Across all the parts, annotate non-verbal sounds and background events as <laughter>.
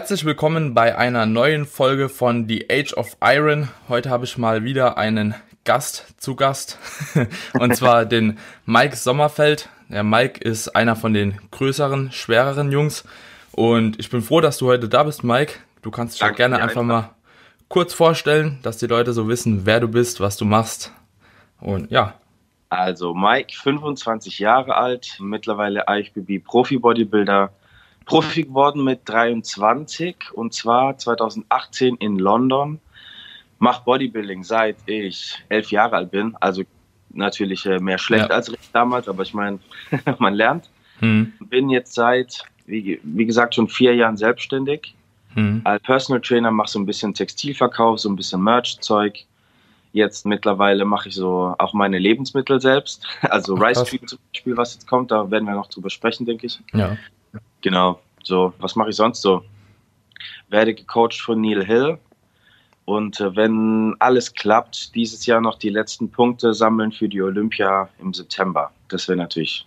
Herzlich willkommen bei einer neuen Folge von The Age of Iron. Heute habe ich mal wieder einen Gast zu Gast <laughs> und zwar den Mike Sommerfeld. Der Mike ist einer von den größeren, schwereren Jungs und ich bin froh, dass du heute da bist, Mike. Du kannst dich ja gerne einfach mal kurz vorstellen, dass die Leute so wissen, wer du bist, was du machst und ja. Also Mike, 25 Jahre alt, mittlerweile IFBB Profi Bodybuilder Profi geworden mit 23 und zwar 2018 in London. Mach Bodybuilding seit ich elf Jahre alt bin. Also natürlich äh, mehr schlecht ja. als damals, aber ich meine, <laughs> man lernt. Hm. Bin jetzt seit, wie, wie, gesagt, schon vier Jahren selbstständig. Hm. Als Personal Trainer mache so ein bisschen Textilverkauf, so ein bisschen Merch-Zeug. Jetzt mittlerweile mache ich so auch meine Lebensmittel selbst. <laughs> Also Rice Cream zum Beispiel, was jetzt kommt, da werden wir noch drüber sprechen, denke ich. Ja. Genau. So, was mache ich sonst so? Werde gecoacht von Neil Hill. Und äh, wenn alles klappt, dieses Jahr noch die letzten Punkte sammeln für die Olympia im September. Das wäre natürlich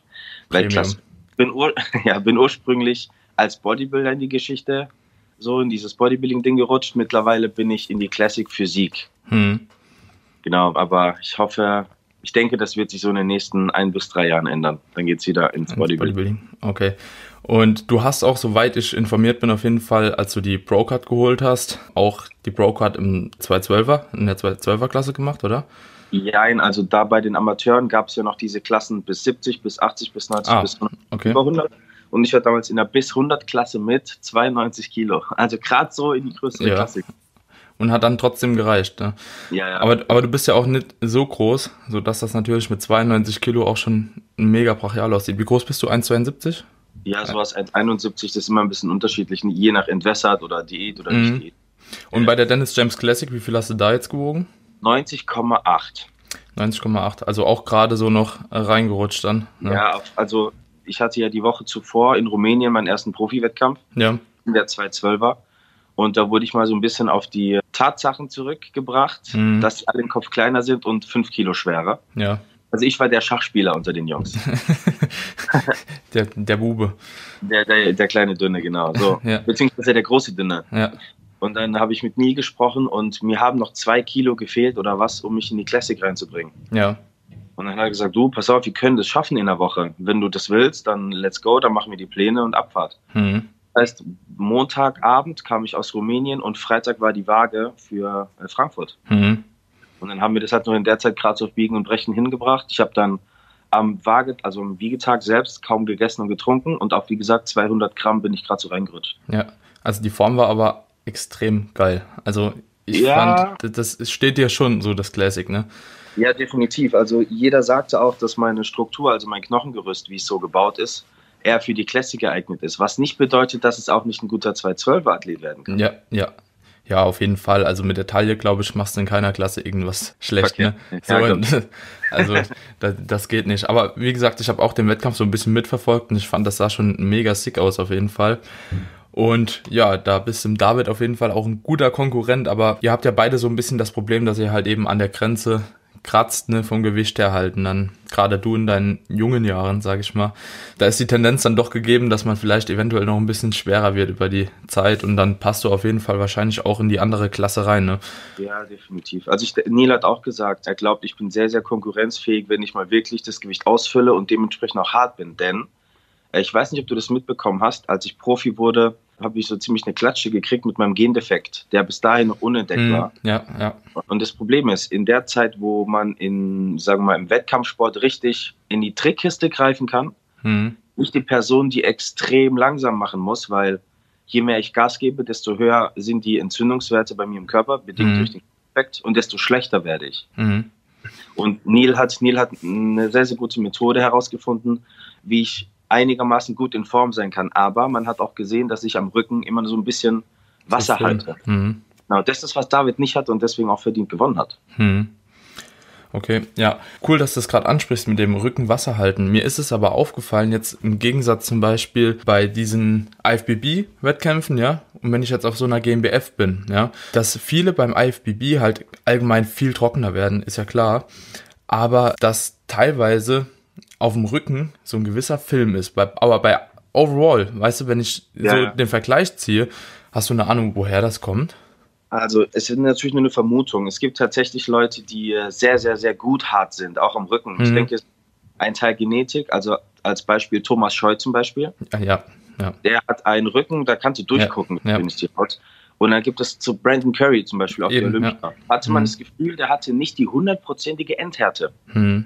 Weltklasse. Bin, ur <laughs> ja, bin ursprünglich als Bodybuilder in die Geschichte, so in dieses Bodybuilding-Ding gerutscht. Mittlerweile bin ich in die Classic Physik. Hm. Genau, aber ich hoffe, ich denke, das wird sich so in den nächsten ein bis drei Jahren ändern. Dann geht es wieder ins Bodybuilding. Bodybuilding. Okay. Und du hast auch, soweit ich informiert bin, auf jeden Fall, als du die Pro-Card geholt hast, auch die Pro-Card im 212er, in der 212er Klasse gemacht, oder? Ja, also da bei den Amateuren gab es ja noch diese Klassen bis 70, bis 80, bis 90, ah, bis 100, okay. über 100. Und ich war damals in der bis 100 Klasse mit 92 Kilo. Also gerade so in die größere ja. Klasse und hat dann trotzdem gereicht. Ne? Ja, ja. Aber, aber du bist ja auch nicht so groß, sodass das natürlich mit 92 Kilo auch schon mega brachial aussieht. Wie groß bist du? 1,72? Ja, sowas 1,71, das ist immer ein bisschen unterschiedlich, je nach Entwässert oder Diät oder mhm. nicht Diät. Und bei der Dennis James Classic, wie viel hast du da jetzt gewogen? 90,8. 90,8, also auch gerade so noch reingerutscht dann. Ne? Ja, also ich hatte ja die Woche zuvor in Rumänien meinen ersten Profi-Wettkampf. Ja. In der 212er. Und da wurde ich mal so ein bisschen auf die Tatsachen zurückgebracht, mhm. dass alle im Kopf kleiner sind und fünf Kilo schwerer. Ja. Also ich war der Schachspieler unter den Jungs. <laughs> der, der Bube. Der, der, der kleine Dünne, genau. So. <laughs> Ja. Beziehungsweise der große Dünne. Ja. Und dann habe ich mit Neil gesprochen und mir haben noch zwei Kilo gefehlt oder was, um mich in die Classic reinzubringen. Ja. Und dann hat er gesagt, du, pass auf, wir können das schaffen in der Woche. Wenn du das willst, dann let's go, dann machen wir die Pläne und Abfahrt. Mhm. Das heißt, Montagabend kam ich aus Rumänien und Freitag war die Waage für äh, Frankfurt. Mhm. Und dann haben wir das halt nur in der Zeit gerade so auf Biegen und Brechen hingebracht. Ich habe dann am Waage, also am Wiegetag selbst kaum gegessen und getrunken und auch wie gesagt 200 Gramm bin ich gerade so reingerutscht. Ja, also die Form war aber extrem geil. Also ich ja. fand, das steht dir schon so das Classic, ne? Ja, definitiv. Also jeder sagte auch, dass meine Struktur, also mein Knochengerüst, wie es so gebaut ist, eher für die Classic geeignet ist. Was nicht bedeutet, dass es auch nicht ein guter 212er-Athlet werden kann. Ja, ja. Ja, auf jeden Fall. Also mit der Taille, glaube ich, machst du in keiner Klasse irgendwas schlecht. Ne? So, ja, <laughs> also das, das, geht nicht. Aber wie gesagt, ich habe auch den Wettkampf so ein bisschen mitverfolgt und ich fand, das sah schon mega sick aus auf jeden Fall. Und ja, da bist du David auf jeden Fall auch ein guter Konkurrent, aber ihr habt ja beide so ein bisschen das Problem, dass ihr halt eben an der Grenze kratzt, ne, vom Gewicht her halten. Dann gerade du in deinen jungen Jahren, sag ich mal, da ist die Tendenz dann doch gegeben, dass man vielleicht eventuell noch ein bisschen schwerer wird über die Zeit und dann passt du auf jeden Fall wahrscheinlich auch in die andere Klasse rein, ne? Ja, definitiv. Also ich, Neil hat auch gesagt, er glaubt, ich bin sehr, sehr konkurrenzfähig, wenn ich mal wirklich das Gewicht ausfülle und dementsprechend auch hart bin, denn ich weiß nicht, ob du das mitbekommen hast, als ich Profi wurde, habe ich so ziemlich eine Klatsche gekriegt mit meinem Gendefekt, der bis dahin noch unentdeckt mm, war. Ja, ja. Und das Problem ist, in der Zeit, wo man in, sagen wir mal, im Wettkampfsport richtig in die Trickkiste greifen kann, mm. nicht die Person, die extrem langsam machen muss, weil je mehr ich Gas gebe, desto höher sind die Entzündungswerte bei mir im Körper, bedingt mm. durch den Effekt, und desto schlechter werde ich. Mhm. Und Neil hat, Neil hat eine sehr, sehr gute Methode herausgefunden, wie ich einigermaßen gut in Form sein kann. Aber man hat auch gesehen, dass ich am Rücken immer so ein bisschen Wasser halte. Mhm. Genau, das ist, was David nicht hat und deswegen auch verdient gewonnen hat. Mhm. Okay, ja, cool, dass du das gerade ansprichst mit dem Rücken Wasser halten. Mir ist es aber aufgefallen, jetzt im Gegensatz zum Beispiel bei diesen IFBB-Wettkämpfen, ja, und wenn ich jetzt auf so einer GmbF bin, ja, dass viele beim IFBB halt allgemein viel trockener werden, ist ja klar, aber dass teilweise auf dem Rücken so ein gewisser Film ist. aber bei overall, weißt du, wenn ich ja. so den Vergleich ziehe, hast du eine Ahnung, woher das kommt? Also es ist natürlich nur eine Vermutung. Es gibt tatsächlich Leute, die äh, sehr, sehr, sehr gut hart sind, auch am Rücken. Mhm. Ich denke, ein Teil Genetik, also als Beispiel Thomas Scheu zum Beispiel. Ja, ja. ja. Der hat einen Rücken, da kannst du durchgucken, ja, wenn ich die Haut. Und dann gibt es zu Brandon Curry zum Beispiel auf Eben, der Olympia. Hatte man mhm. das Gefühl, der hatte nicht die hundertprozentige Endhärte. Mhm.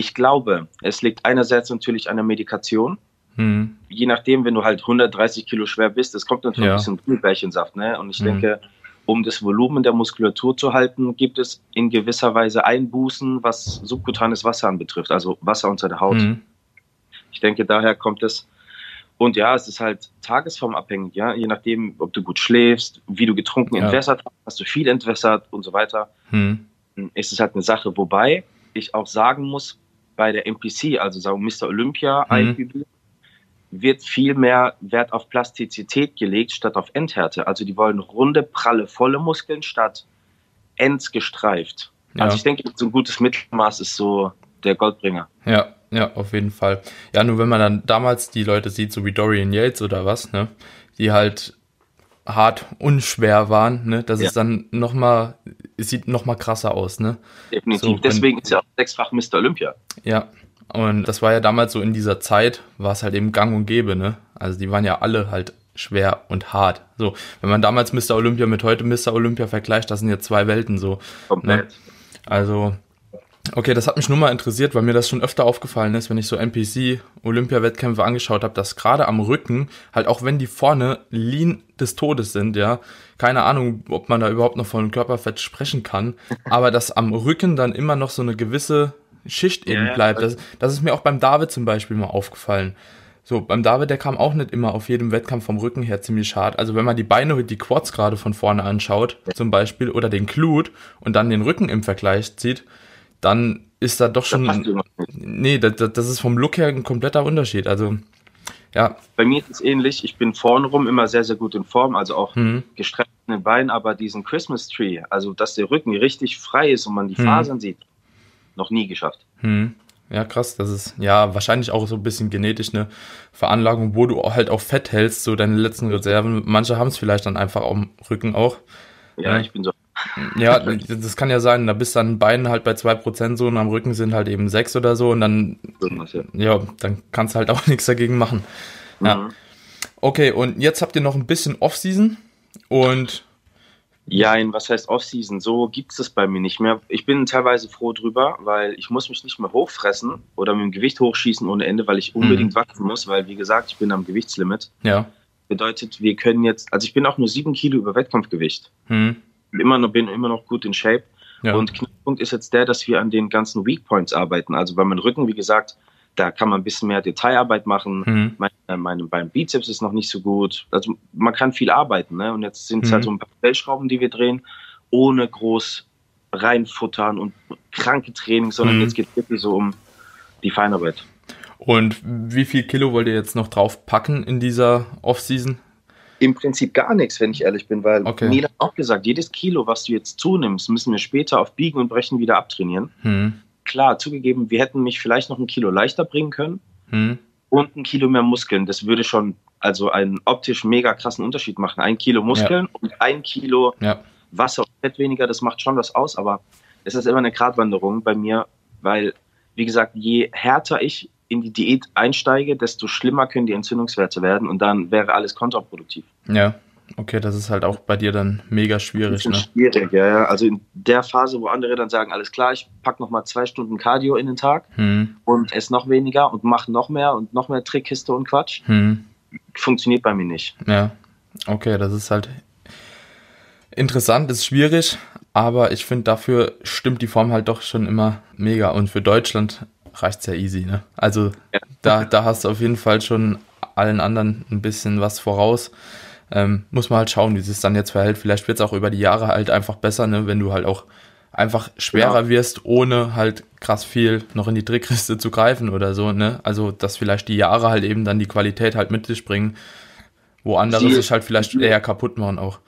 Ich glaube, es liegt einerseits natürlich an der Medikation. Mhm. Je nachdem, wenn du halt 130 Kilo schwer bist, das kommt natürlich ja. ein bisschen Gummibärchensaft. Ne? Und ich mhm. denke, um das Volumen der Muskulatur zu halten, gibt es in gewisser Weise Einbußen, was subkutanes Wasser anbetrifft, also Wasser unter der Haut. Mhm. Ich denke, daher kommt es. Und ja, es ist halt tagesformabhängig, ja, je nachdem, ob du gut schläfst, wie du getrunken ja. entwässert hast, hast du viel entwässert und so weiter. Mhm. Ist es halt eine Sache, wobei ich auch sagen muss, bei der MPC, also sagen Mr. Olympia, mhm. Wird viel mehr Wert auf Plastizität gelegt statt auf Endhärte. Also die wollen runde, pralle, volle Muskeln statt ends gestreift. Ja. Also ich denke, so ein gutes Mittelmaß ist so der Goldbringer. Ja, ja, auf jeden Fall. Ja, nur wenn man dann damals die Leute sieht, so wie Dorian Yates oder was, ne, die halt hart unschwer waren, ne, das ja. ist dann nochmal, es sieht nochmal krasser aus, ne. Definitiv, so, deswegen ist ja auch sechsfach Mr. Olympia. Ja, und das war ja damals so in dieser Zeit, war es halt eben gang und gäbe, ne? Also die waren ja alle halt schwer und hart. So, wenn man damals Mr. Olympia mit heute Mr. Olympia vergleicht, das sind ja zwei Welten so. Ne? Also, okay, das hat mich nur mal interessiert, weil mir das schon öfter aufgefallen ist, wenn ich so NPC Olympia-Wettkämpfe angeschaut habe, dass gerade am Rücken, halt auch wenn die vorne lean des Todes sind, ja, keine Ahnung, ob man da überhaupt noch von Körperfett sprechen kann, <laughs> aber dass am Rücken dann immer noch so eine gewisse Schicht eben ja, bleibt. Das, das ist mir auch beim David zum Beispiel mal aufgefallen. So, beim David, der kam auch nicht immer auf jedem Wettkampf vom Rücken her ziemlich hart. Also wenn man die Beine, die Quads gerade von vorne anschaut, zum Beispiel, oder den Glut und dann den Rücken im Vergleich zieht, dann ist da doch schon. Nee, das, das ist vom Look her ein kompletter Unterschied. Also, ja. Bei mir ist es ähnlich. Ich bin vorne rum immer sehr, sehr gut in Form, also auch mhm. gestreckt in den Beinen, aber diesen Christmas Tree, also dass der Rücken richtig frei ist und man die mhm. Fasern sieht, noch nie geschafft. Hm. Ja, krass. Das ist ja wahrscheinlich auch so ein bisschen genetisch eine Veranlagung, wo du halt auch Fett hältst, so deine letzten Reserven. Manche haben es vielleicht dann einfach am Rücken auch. Ja, ich bin so. Ja, das kann ja sein. Da bist dann Beinen halt bei 2% so und am Rücken sind halt eben 6 oder so und dann, ja, dann kannst du halt auch <laughs> nichts dagegen machen. Ja. Mhm. Okay, und jetzt habt ihr noch ein bisschen Off-Season und ja, was heißt Offseason? So gibt es das bei mir nicht mehr. Ich bin teilweise froh drüber, weil ich muss mich nicht mehr hochfressen oder mit dem Gewicht hochschießen ohne Ende, weil ich unbedingt mhm. wachsen muss, weil wie gesagt, ich bin am Gewichtslimit. Ja. Bedeutet, wir können jetzt, also ich bin auch nur sieben Kilo über Wettkampfgewicht. Mhm. Immer noch, bin immer noch gut in Shape. Ja. Und Knackpunkt ist jetzt der, dass wir an den ganzen Weak Points arbeiten. Also bei meinem Rücken, wie gesagt, da kann man ein bisschen mehr Detailarbeit machen. Mhm. Mein, äh, mein, beim Bizeps ist noch nicht so gut. Also man kann viel arbeiten. Ne? Und jetzt sind es halt mhm. halt so ein paar Stellschrauben, die wir drehen, ohne groß reinfuttern und kranke Training, sondern mhm. jetzt geht es wirklich so um die Feinarbeit. Und wie viel Kilo wollt ihr jetzt noch drauf packen in dieser Offseason? Im Prinzip gar nichts, wenn ich ehrlich bin, weil okay. Mila hat auch gesagt, jedes Kilo, was du jetzt zunimmst, müssen wir später auf Biegen und Brechen wieder abtrainieren. Mhm klar, zugegeben, wir hätten mich vielleicht noch ein Kilo leichter bringen können hm. und ein Kilo mehr Muskeln. Das würde schon also einen optisch mega krassen Unterschied machen. Ein Kilo Muskeln ja. und ein Kilo ja. Wasser und Fett weniger, das macht schon was aus, aber es ist immer eine Gratwanderung bei mir, weil, wie gesagt, je härter ich in die Diät einsteige, desto schlimmer können die Entzündungswerte werden und dann wäre alles kontraproduktiv. Ja. Okay, das ist halt auch bei dir dann mega schwierig. Ne? Schwierig, ja, ja. Also in der Phase, wo andere dann sagen, alles klar, ich packe nochmal zwei Stunden Cardio in den Tag hm. und esse noch weniger und mache noch mehr und noch mehr Trickkiste und Quatsch, hm. funktioniert bei mir nicht. Ja, okay, das ist halt interessant, ist schwierig, aber ich finde, dafür stimmt die Form halt doch schon immer mega. Und für Deutschland reicht es ja easy, ne? Also ja. da, da hast du auf jeden Fall schon allen anderen ein bisschen was voraus. Ähm, muss man halt schauen, wie es dann jetzt verhält. Vielleicht wird es auch über die Jahre halt einfach besser, ne? wenn du halt auch einfach schwerer ja. wirst, ohne halt krass viel noch in die Trickkiste zu greifen oder so. Ne? Also, dass vielleicht die Jahre halt eben dann die Qualität halt mit sich bringen, wo andere sich halt vielleicht eher kaputt machen auch.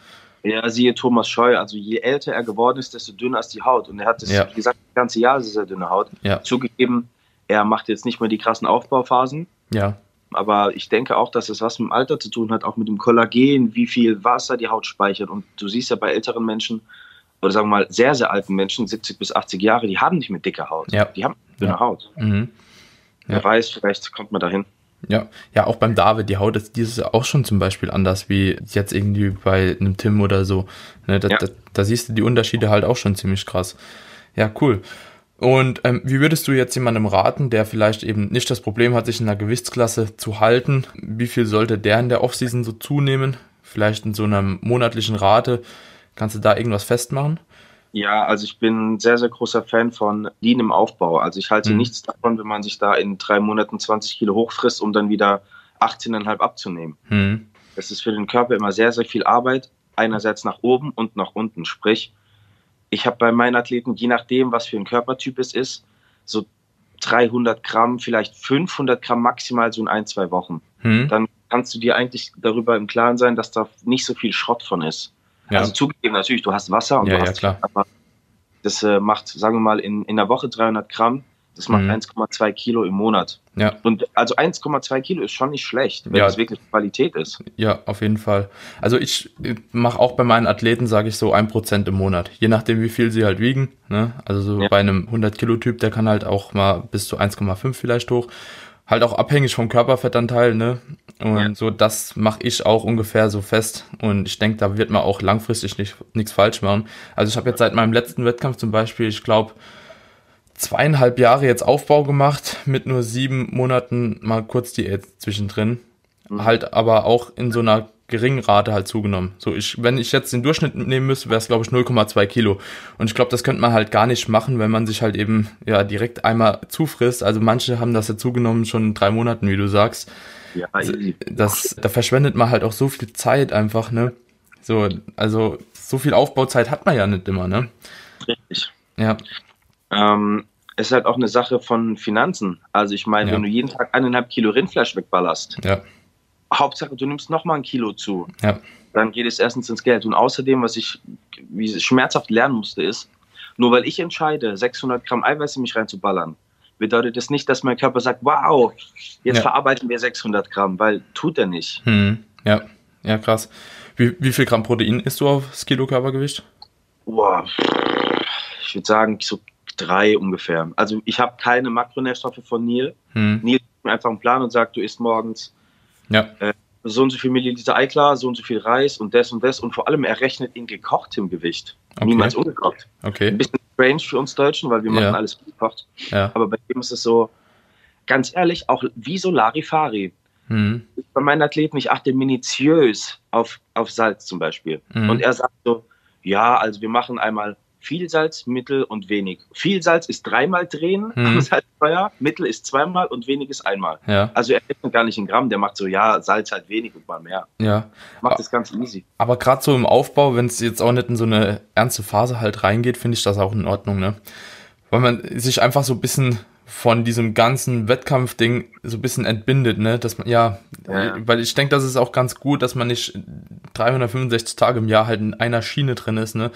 Ja, siehe Thomas Scheu, also je älter er geworden ist, desto dünner ist die Haut. Und er hat das, ja. wie gesagt, das ganze Jahr sehr dünne Haut. Ja. Zugegeben, er macht jetzt nicht mehr die krassen Aufbauphasen. Ja Aber ich denke auch, dass es was mit dem Alter zu tun hat, auch mit dem Kollagen, wie viel Wasser die Haut speichert. Und du siehst ja bei älteren Menschen, oder sagen wir mal sehr, sehr alten Menschen, 70 bis 80 Jahre, die haben nicht mehr dicke Haut. Ja. Die haben dünne Ja. Haut. Mhm. Wer Ja. weiß, vielleicht kommt man dahin. Ja, ja, auch beim David, die Haut ist dieses Jahr auch schon zum Beispiel anders wie jetzt irgendwie bei einem Tim oder so. Ne, da, Ja. da, da siehst du die Unterschiede halt auch schon ziemlich krass. Ja, cool. Und ähm, wie würdest du jetzt jemandem raten, der vielleicht eben nicht das Problem hat, sich in einer Gewichtsklasse zu halten? Wie viel sollte der in der Offseason so zunehmen? Vielleicht in so einer monatlichen Rate? Kannst du da irgendwas festmachen? Ja, also ich bin ein sehr, sehr großer Fan von Lean im Aufbau. Also ich halte Mhm. nichts davon, wenn man sich da in drei Monaten 20 Kilo hochfrisst, um dann wieder 18,5 abzunehmen. Hm. Es ist für den Körper immer sehr, sehr viel Arbeit. Einerseits nach oben und nach unten. Sprich, ich habe bei meinen Athleten, je nachdem, was für ein Körpertyp es ist, so 300 Gramm, vielleicht 500 Gramm maximal so in ein, zwei Wochen. Hm. Dann kannst du dir eigentlich darüber im Klaren sein, dass da nicht so viel Schrott von ist. Ja. Also zugegeben, natürlich, du hast Wasser und Ja, du ja, hast klar. aber das äh, macht, sagen wir mal, in, in der Woche 300 Gramm. Das macht Mhm. 1,2 Kilo im Monat. ja. Und also 1,2 Kilo ist schon nicht schlecht, wenn Ja. es wirklich Qualität ist. Ja, auf jeden Fall. Also ich mache auch bei meinen Athleten, sage ich so, ein Prozent im Monat. Je nachdem, wie viel sie halt wiegen. Ne? Also so Ja. bei einem 100-Kilo-Typ, der kann halt auch mal bis zu 1,5 vielleicht hoch. Halt auch abhängig vom Körperfettanteil. Ne? Und Ja. so, das mache ich auch ungefähr so fest. Und ich denke, da wird man auch langfristig nicht nichts falsch machen. Also ich habe jetzt seit meinem letzten Wettkampf zum Beispiel, ich glaube, zweieinhalb Jahre jetzt Aufbau gemacht, mit nur sieben Monaten mal kurz Diät zwischendrin. Mhm. Halt aber auch in so einer geringen Rate halt zugenommen. So, ich, wenn ich jetzt den Durchschnitt nehmen müsste, wäre es, glaube ich, 0,2 Kilo. Und ich glaube, das könnte man halt gar nicht machen, wenn man sich halt eben ja direkt einmal zufrisst. Also manche haben das ja zugenommen schon in drei Monaten, wie du sagst. Ja, Also, easy. das, da verschwendet man halt auch so viel Zeit einfach, ne? So, also so viel Aufbauzeit hat man ja nicht immer, ne? richtig. Ja, Ähm, es ist halt auch eine Sache von Finanzen. Also ich meine, Ja. wenn du jeden Tag eineinhalb Kilo Rindfleisch wegballerst, ja, Hauptsache du nimmst noch mal ein Kilo zu, ja, dann geht es erstens ins Geld. Und außerdem, was ich wie ich schmerzhaft lernen musste, ist, nur weil ich entscheide, 600 Gramm Eiweiß in mich reinzuballern, bedeutet das nicht, dass mein Körper sagt, wow, jetzt Ja. verarbeiten wir 600 Gramm, weil tut er nicht. hm, ja, ja, krass. Wie, wie viel Gramm Protein isst du aufs Kilo Körpergewicht? Boah, ich würde sagen, so drei ungefähr. Also ich habe keine Makronährstoffe von Neil. Hm, Neil gibt mir einfach einen Plan und sagt, du isst morgens ja, so und so viel Milliliter Eiklar, so und so viel Reis und das und das. Und vor allem, er rechnet in gekochtem Gewicht. Okay. Niemals ungekocht. Ein okay, bisschen strange für uns Deutschen, weil wir machen Ja. alles ungekocht. ja, Aber bei ihm ist es so, ganz ehrlich, auch wie so Larifari. hm, Bei meinen Athleten, ich achte minutiös auf, auf Salz zum Beispiel. Mhm. Und er sagt so, ja, also wir machen einmal viel Salz, mittel und wenig. Viel Salz ist dreimal drehen Mhm. am Salzfeuer, mittel ist zweimal und wenig ist einmal. ja, Also er rechnet gar nicht in Gramm, der macht so, ja, Salz halt wenig und mal mehr. ja. Macht das ganz easy. Aber gerade so im Aufbau, wenn es jetzt auch nicht in so eine ernste Phase halt reingeht, finde ich das auch in Ordnung, ne? Weil man sich einfach so ein bisschen von diesem ganzen Wettkampfding so ein bisschen entbindet, ne? Dass man, ja, Ja. weil ich denke, das ist auch ganz gut, dass man nicht 365 Tage im Jahr halt in einer Schiene drin ist, ne?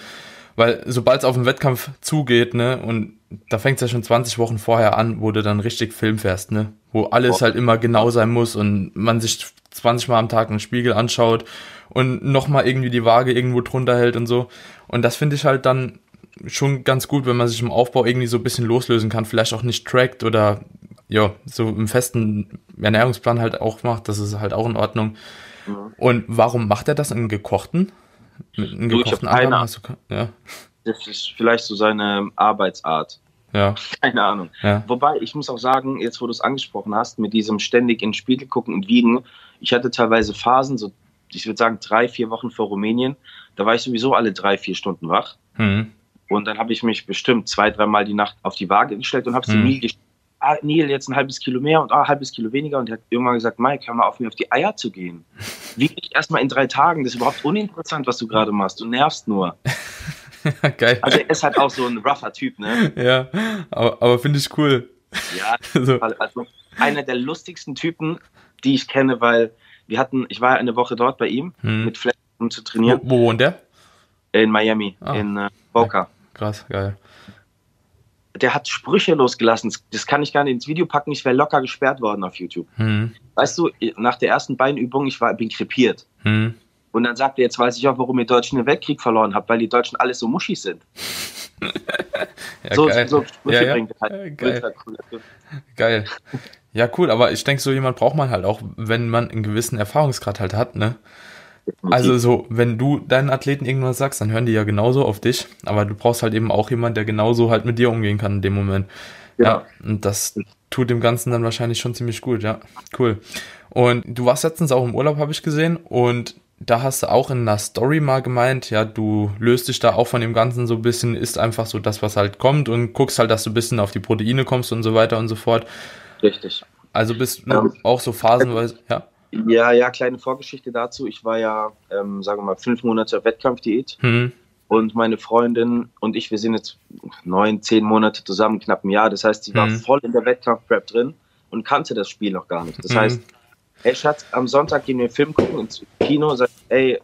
Weil sobald es auf den Wettkampf zugeht, ne, und da fängt es ja schon 20 Wochen vorher an, wo du dann richtig Film fährst, ne? Wo alles Oh. halt immer genau sein muss und man sich 20 Mal am Tag einen Spiegel anschaut und nochmal irgendwie die Waage irgendwo drunter hält und so. Und das finde ich halt dann schon ganz gut, wenn man sich im Aufbau irgendwie so ein bisschen loslösen kann, vielleicht auch nicht trackt oder ja, so im festen Ernährungsplan halt auch macht, das ist halt auch in Ordnung. Mhm. Und warum macht er das in gekochten? Mit einem Du, gekochten ke- Ja, Das ist vielleicht so seine Arbeitsart. ja, <laughs> Keine Ahnung. ja. Wobei, ich muss auch sagen, jetzt wo du es angesprochen hast, mit diesem ständig in den Spiegel gucken und wiegen, ich hatte teilweise Phasen, so ich würde sagen drei, vier Wochen vor Rumänien, da war ich sowieso alle drei, vier Stunden wach. Hm. Und dann habe ich mich bestimmt zwei, dreimal die Nacht auf die Waage gestellt und habe zu Mhm. Neil gestellt. Ah, Neil, jetzt ein halbes Kilo mehr und ah, ein halbes Kilo weniger. Und er hat irgendwann gesagt, Mike, hör mal auf, mir auf die Eier zu gehen. <laughs> Wieg dich erstmal in drei Tagen. Das ist überhaupt uninteressant, was du gerade machst. Du nervst nur. <laughs> Geil. Also er ist halt auch so ein rougher Typ, ne? ja, aber, aber finde ich cool. Ja, <laughs> So. also einer der lustigsten Typen, die ich kenne, weil wir hatten, ich war eine Woche dort bei ihm Hm. mit Flash, um zu Wo, trainieren, wo wohnt der? in Miami, Ah. in äh, Boca. Krass, geil. Der hat Sprüche losgelassen. Das kann ich gar nicht ins Video packen. Ich wäre locker gesperrt worden auf YouTube. Hm. weißt du, nach der ersten Beinübung, ich war, bin krepiert. Hm. Und dann sagt er, jetzt weiß ich auch, warum ihr Deutschen den Weltkrieg verloren habt, weil die Deutschen alles so muschig sind. <laughs> ja, so, geil. so ja, ja. Halt. Geil. geil. Ja, cool, aber ich denke, so jemand braucht man halt auch, wenn man einen gewissen Erfahrungsgrad halt hat, ne? Also so, wenn du deinen Athleten irgendwas sagst, dann hören die ja genauso auf dich, aber du brauchst halt eben auch jemanden, der genauso halt mit dir umgehen kann in dem Moment. Ja. ja. Und das tut dem Ganzen dann wahrscheinlich schon ziemlich gut, ja. Cool. Und du warst letztens auch im Urlaub, habe ich gesehen, und da hast du auch in einer Story mal gemeint, ja, du löst dich da auch von dem Ganzen so ein bisschen, isst einfach so das, was halt kommt und guckst halt, dass du ein bisschen auf die Proteine kommst und so weiter und so fort. Richtig. Also bist du ähm, auch so phasenweise, ja? Ja, ja, kleine Vorgeschichte dazu. Ich war ja, ähm, sagen wir mal, fünf Monate auf Wettkampfdiät. Mhm. Und meine Freundin und ich, wir sind jetzt neun, zehn Monate zusammen, knapp ein Jahr. Das heißt, sie war mhm. voll in der Wettkampfprep drin und kannte das Spiel noch gar nicht. Das mhm. heißt, ey Schatz, am Sonntag gehen wir einen Film gucken ins Kino, sagt, ey,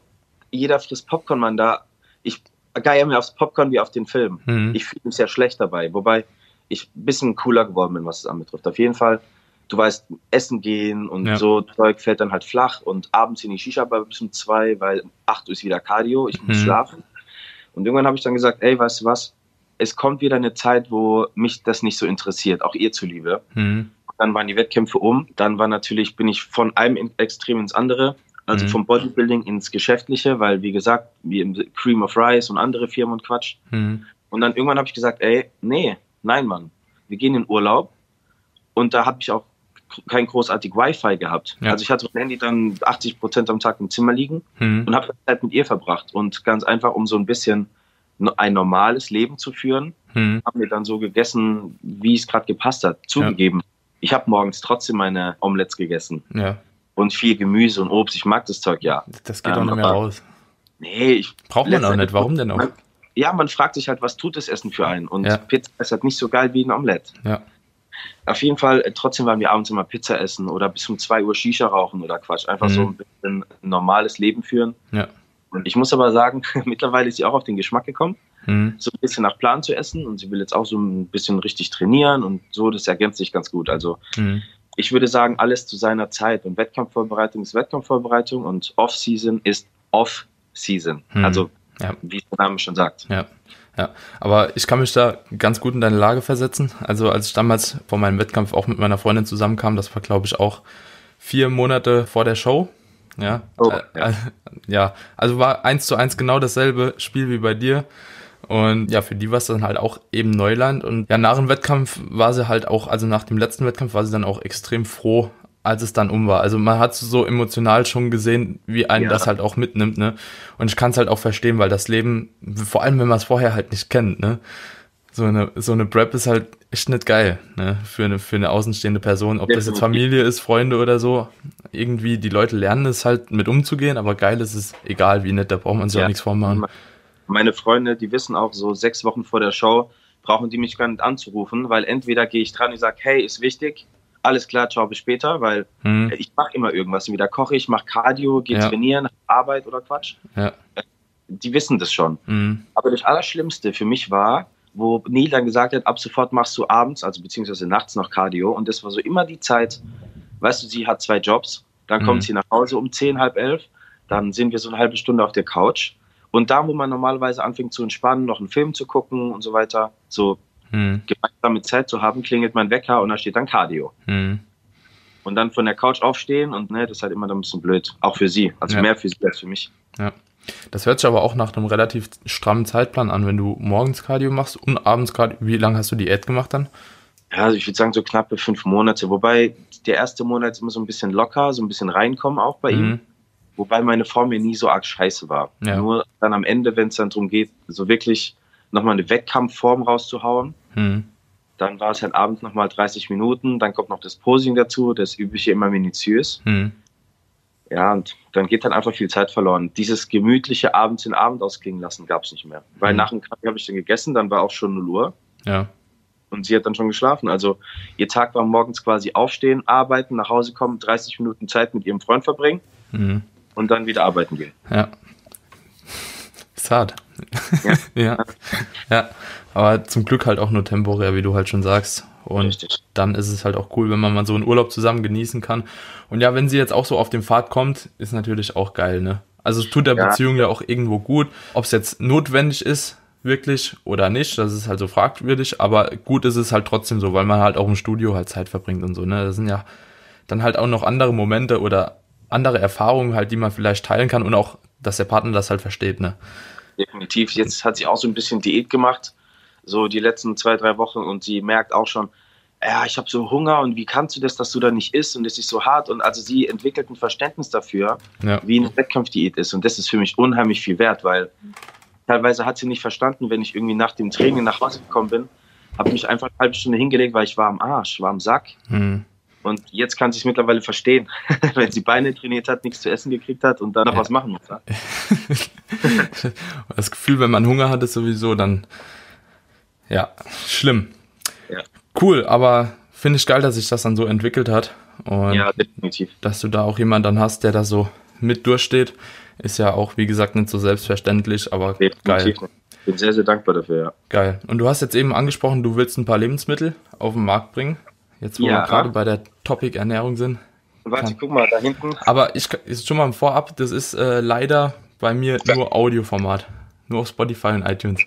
jeder frisst Popcorn, Mann, da. Ich geier mir aufs Popcorn wie auf den Film. Mhm. Ich fühle mich sehr schlecht dabei, wobei ich ein bisschen cooler geworden bin, was es anbetrifft. Auf jeden Fall, du weißt, essen gehen und ja. so Zeug fällt dann halt flach und abends in die Shisha-Bar bis um zwei, weil um acht Uhr ist wieder Cardio, ich muss mhm. schlafen. Und irgendwann habe ich dann gesagt, ey, weißt du was, es kommt wieder eine Zeit, wo mich das nicht so interessiert, auch ihr zuliebe. Mhm. Dann waren die Wettkämpfe um. Dann war natürlich, bin ich von einem Extrem ins andere. Also mhm. vom Bodybuilding ins Geschäftliche, weil wie gesagt, wie im Cream of Rice und andere Firmen und Quatsch. Mhm. Und dann irgendwann habe ich gesagt, ey, nee, nein, Mann, wir gehen in Urlaub. Und da habe ich auch kein großartig Wi-Fi gehabt. Ja. Also ich hatte mein Handy dann 80 Prozent am Tag im Zimmer liegen mhm. und habe Zeit mit ihr verbracht. Und ganz einfach, um so ein bisschen ein normales Leben zu führen, mhm. haben wir dann so gegessen, wie es gerade gepasst hat. Zugegeben, ja ich habe morgens trotzdem meine Omelettes gegessen. Ja. Und viel Gemüse und Obst. Ich mag das Zeug, ja. Das geht ähm, auch nicht mehr raus. Nee, ich. Braucht man auch nicht. Warum denn auch? Man, ja, man fragt sich halt, was tut das Essen für einen? Und. Pizza ist halt nicht so geil wie ein Omelett. Ja. Auf jeden Fall, äh, trotzdem waren wir abends immer Pizza essen oder bis um 2 Uhr Shisha rauchen oder Quatsch. Einfach mhm. so ein bisschen ein normales Leben führen. Ja. Und ich muss aber sagen, <laughs> mittlerweile ist sie auch auf den Geschmack gekommen mhm. so ein bisschen nach Plan zu essen und sie will jetzt auch so ein bisschen richtig trainieren und so, das ergänzt sich ganz gut. Also mhm. ich würde sagen, alles zu seiner Zeit und Wettkampfvorbereitung ist Wettkampfvorbereitung und Off-Season ist Off-Season. Mhm. Also ja. wie der Name schon sagt. Ja. Ja, aber ich kann mich da ganz gut in deine Lage versetzen. Also als ich damals vor meinem Wettkampf auch mit meiner Freundin zusammenkam, das war glaube ich auch vier Monate vor der Show. Ja, oh, ja. Äh, <laughs> ja, also war eins zu eins genau dasselbe Spiel wie bei dir. Und ja, für die war es dann halt auch eben Neuland. Und ja, nach dem Wettkampf war sie halt auch, also nach dem letzten Wettkampf war sie dann auch extrem froh, als es dann um war. Also man hat so emotional schon gesehen, wie einen ja. das halt auch mitnimmt, ne? Und ich kann es halt auch verstehen, weil das Leben, vor allem wenn man es vorher halt nicht kennt, ne? So eine, so eine Prep ist halt echt nicht geil, ne? Für eine, für eine außenstehende Person. Ob das jetzt Familie ist, Freunde oder so. Irgendwie, die Leute lernen es halt mit umzugehen, aber geil ist es egal wie nicht, da braucht man sich ja. auch nichts vormachen meine Freunde, die wissen auch so sechs Wochen vor der Show, brauchen die mich gar nicht anzurufen, weil entweder gehe ich dran und sage, hey, ist wichtig, alles klar, ciao, bis später, weil hm. ich mache immer irgendwas. Wieder koche ich, mache Cardio, gehe ja. trainieren, Arbeit oder Quatsch. Ja. Die wissen das schon. Hm. Aber das Allerschlimmste für mich war, wo Neil dann gesagt hat, ab sofort machst du abends, also beziehungsweise nachts noch Cardio. Und das war so immer die Zeit, weißt du, sie hat zwei Jobs, dann hm. kommt sie nach Hause um zehn, halb elf, dann sind wir so eine halbe Stunde auf der Couch und da, wo man normalerweise anfängt zu entspannen, noch einen Film zu gucken und so weiter, so hm. gemeinsame Zeit zu haben, klingelt mein Wecker und da steht dann Cardio. Hm. Und dann von der Couch aufstehen und ne, das ist halt immer dann ein bisschen blöd. Auch für sie. Also ja. mehr für sie als für mich. Ja. Das hört sich aber auch nach einem relativ strammen Zeitplan an, wenn du morgens Cardio machst und abends Cardio. Wie lange hast du Diät gemacht dann? Ja, also ich würde sagen so knappe fünf Monate. Wobei der erste Monat immer so ein bisschen locker, so ein bisschen reinkommen auch bei mhm. ihm. Wobei meine Form mir nie so arg scheiße war. Ja. Nur dann am Ende, wenn es dann darum geht, so wirklich nochmal eine Wettkampfform rauszuhauen, hm. dann war es halt abends nochmal 30 Minuten, dann kommt noch das Posing dazu, das übliche immer minutiös. Hm. Ja, und dann geht dann einfach viel Zeit verloren. Dieses gemütliche abends in Abend ausklingen lassen gab es nicht mehr. Weil hm. nach dem Kaffee habe ich dann gegessen, dann war auch schon 0 Uhr. Ja. Und sie hat dann schon geschlafen. Also ihr Tag war morgens quasi aufstehen, arbeiten, nach Hause kommen, 30 Minuten Zeit mit ihrem Freund verbringen. Mhm und dann wieder arbeiten gehen. Ja. Ist hart. Ja. <laughs> ja. Ja, aber zum Glück halt auch nur temporär, wie du halt schon sagst. Und Richtig. dann ist es halt auch cool, wenn man mal so einen Urlaub zusammen genießen kann. Und ja, wenn sie jetzt auch so auf den Pfad kommt, ist natürlich auch geil, ne? Also es tut der ja. Beziehung ja auch irgendwo gut. Ob es jetzt notwendig ist, wirklich oder nicht, das ist halt so fragwürdig, aber gut ist es halt trotzdem so, weil man halt auch im Studio halt Zeit verbringt und so, ne? Das sind ja dann halt auch noch andere Momente oder andere Erfahrungen halt, die man vielleicht teilen kann und auch, dass der Partner das halt versteht, ne? Definitiv. Jetzt hat sie auch so ein bisschen Diät gemacht, so die letzten zwei, drei Wochen und sie merkt auch schon, ja, ich habe so Hunger und wie kannst du das, dass du da nicht isst und es ist so hart und also sie entwickelt ein Verständnis dafür, ja. wie eine Wettkampfdiät ist und das ist für mich unheimlich viel wert, weil teilweise hat sie nicht verstanden, wenn ich irgendwie nach dem Training nach Hause gekommen bin, habe mich einfach eine halbe Stunde hingelegt, weil ich war am Arsch, war am Sack. Mhm. Und jetzt kann sie es mittlerweile verstehen, <laughs> wenn sie Beine trainiert hat, nichts zu essen gekriegt hat und dann noch ja. was machen muss. Ja? <laughs> das Gefühl, wenn man Hunger hat, ist sowieso dann, ja, schlimm. Ja. Cool, aber finde ich geil, dass sich das dann so entwickelt hat. Und ja, definitiv. Dass du da auch jemanden dann hast, der da so mit durchsteht, ist ja auch, wie gesagt, nicht so selbstverständlich, aber definitiv. geil. Ich bin sehr, sehr dankbar dafür, ja. Geil. Und du hast jetzt eben angesprochen, du willst ein paar Lebensmittel auf den Markt bringen. Jetzt, wo ja. wir gerade bei der Topic Ernährung sind. Warte, kann. guck mal, da hinten. Aber ich ist schon mal vorab, das ist äh, leider bei mir nur Audioformat. Nur auf Spotify und iTunes.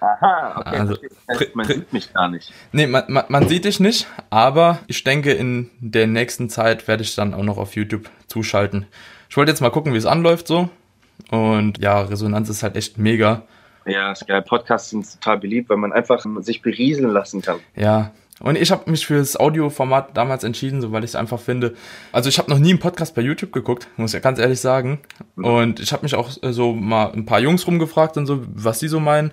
Aha, okay. Also, man sieht mich gar nicht. Nee, man, man, man, sieht dich nicht, aber ich denke, in der nächsten Zeit werde ich dann auch noch auf YouTube zuschalten. Ich wollte jetzt mal gucken, wie es anläuft so. Und ja, Resonanz ist halt echt mega. Ja, ist geil. Podcasts sind total beliebt, weil man einfach sich berieseln lassen kann. Ja, und ich habe mich für das Audioformat damals entschieden, so weil ich es einfach finde. Also ich habe noch nie einen Podcast bei YouTube geguckt, muss ich ganz ehrlich sagen. Und ich habe mich auch äh, so mal ein paar Jungs rumgefragt und so, was die so meinen.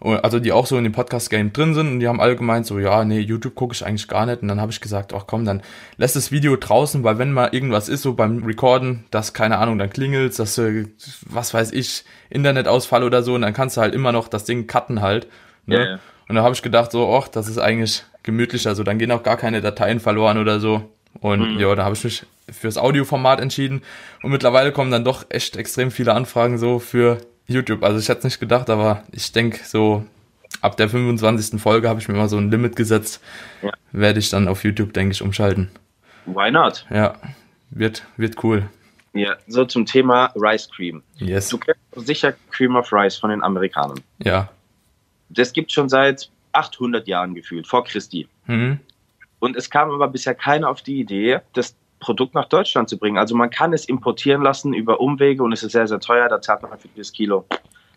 Also die auch so in dem Podcast-Game drin sind und die haben alle gemeint, so ja, nee, YouTube gucke ich eigentlich gar nicht. Und dann habe ich gesagt, ach komm, dann lässt das Video draußen, weil wenn mal irgendwas ist, so beim Recorden, dass, keine Ahnung, dann klingelt, dass, äh, was weiß ich, Internetausfall oder so, und dann kannst du halt immer noch das Ding cutten halt. Ne? Ja. Und da habe ich gedacht, so, ach, das ist eigentlich gemütlich. Also dann gehen auch gar keine Dateien verloren oder so. Und mhm. ja, da habe ich mich fürs Audioformat entschieden. Und mittlerweile kommen dann doch echt extrem viele Anfragen so für YouTube. Also ich hätte es nicht gedacht, aber ich denke so ab der 25. Folge habe ich mir mal so ein Limit gesetzt. Ja. Werde ich dann auf YouTube, denke ich, umschalten. Why not? Ja, wird, wird cool. Ja, so zum Thema Rice Cream. Yes. Du kennst sicher Cream of Rice von den Amerikanern. Ja. Das gibt schon seit 800 Jahren gefühlt, vor Christi. Mhm. Und es kam aber bisher keiner auf die Idee, das Produkt nach Deutschland zu bringen. Also man kann es importieren lassen über Umwege und es ist sehr, sehr teuer. Da zahlt man für das Kilo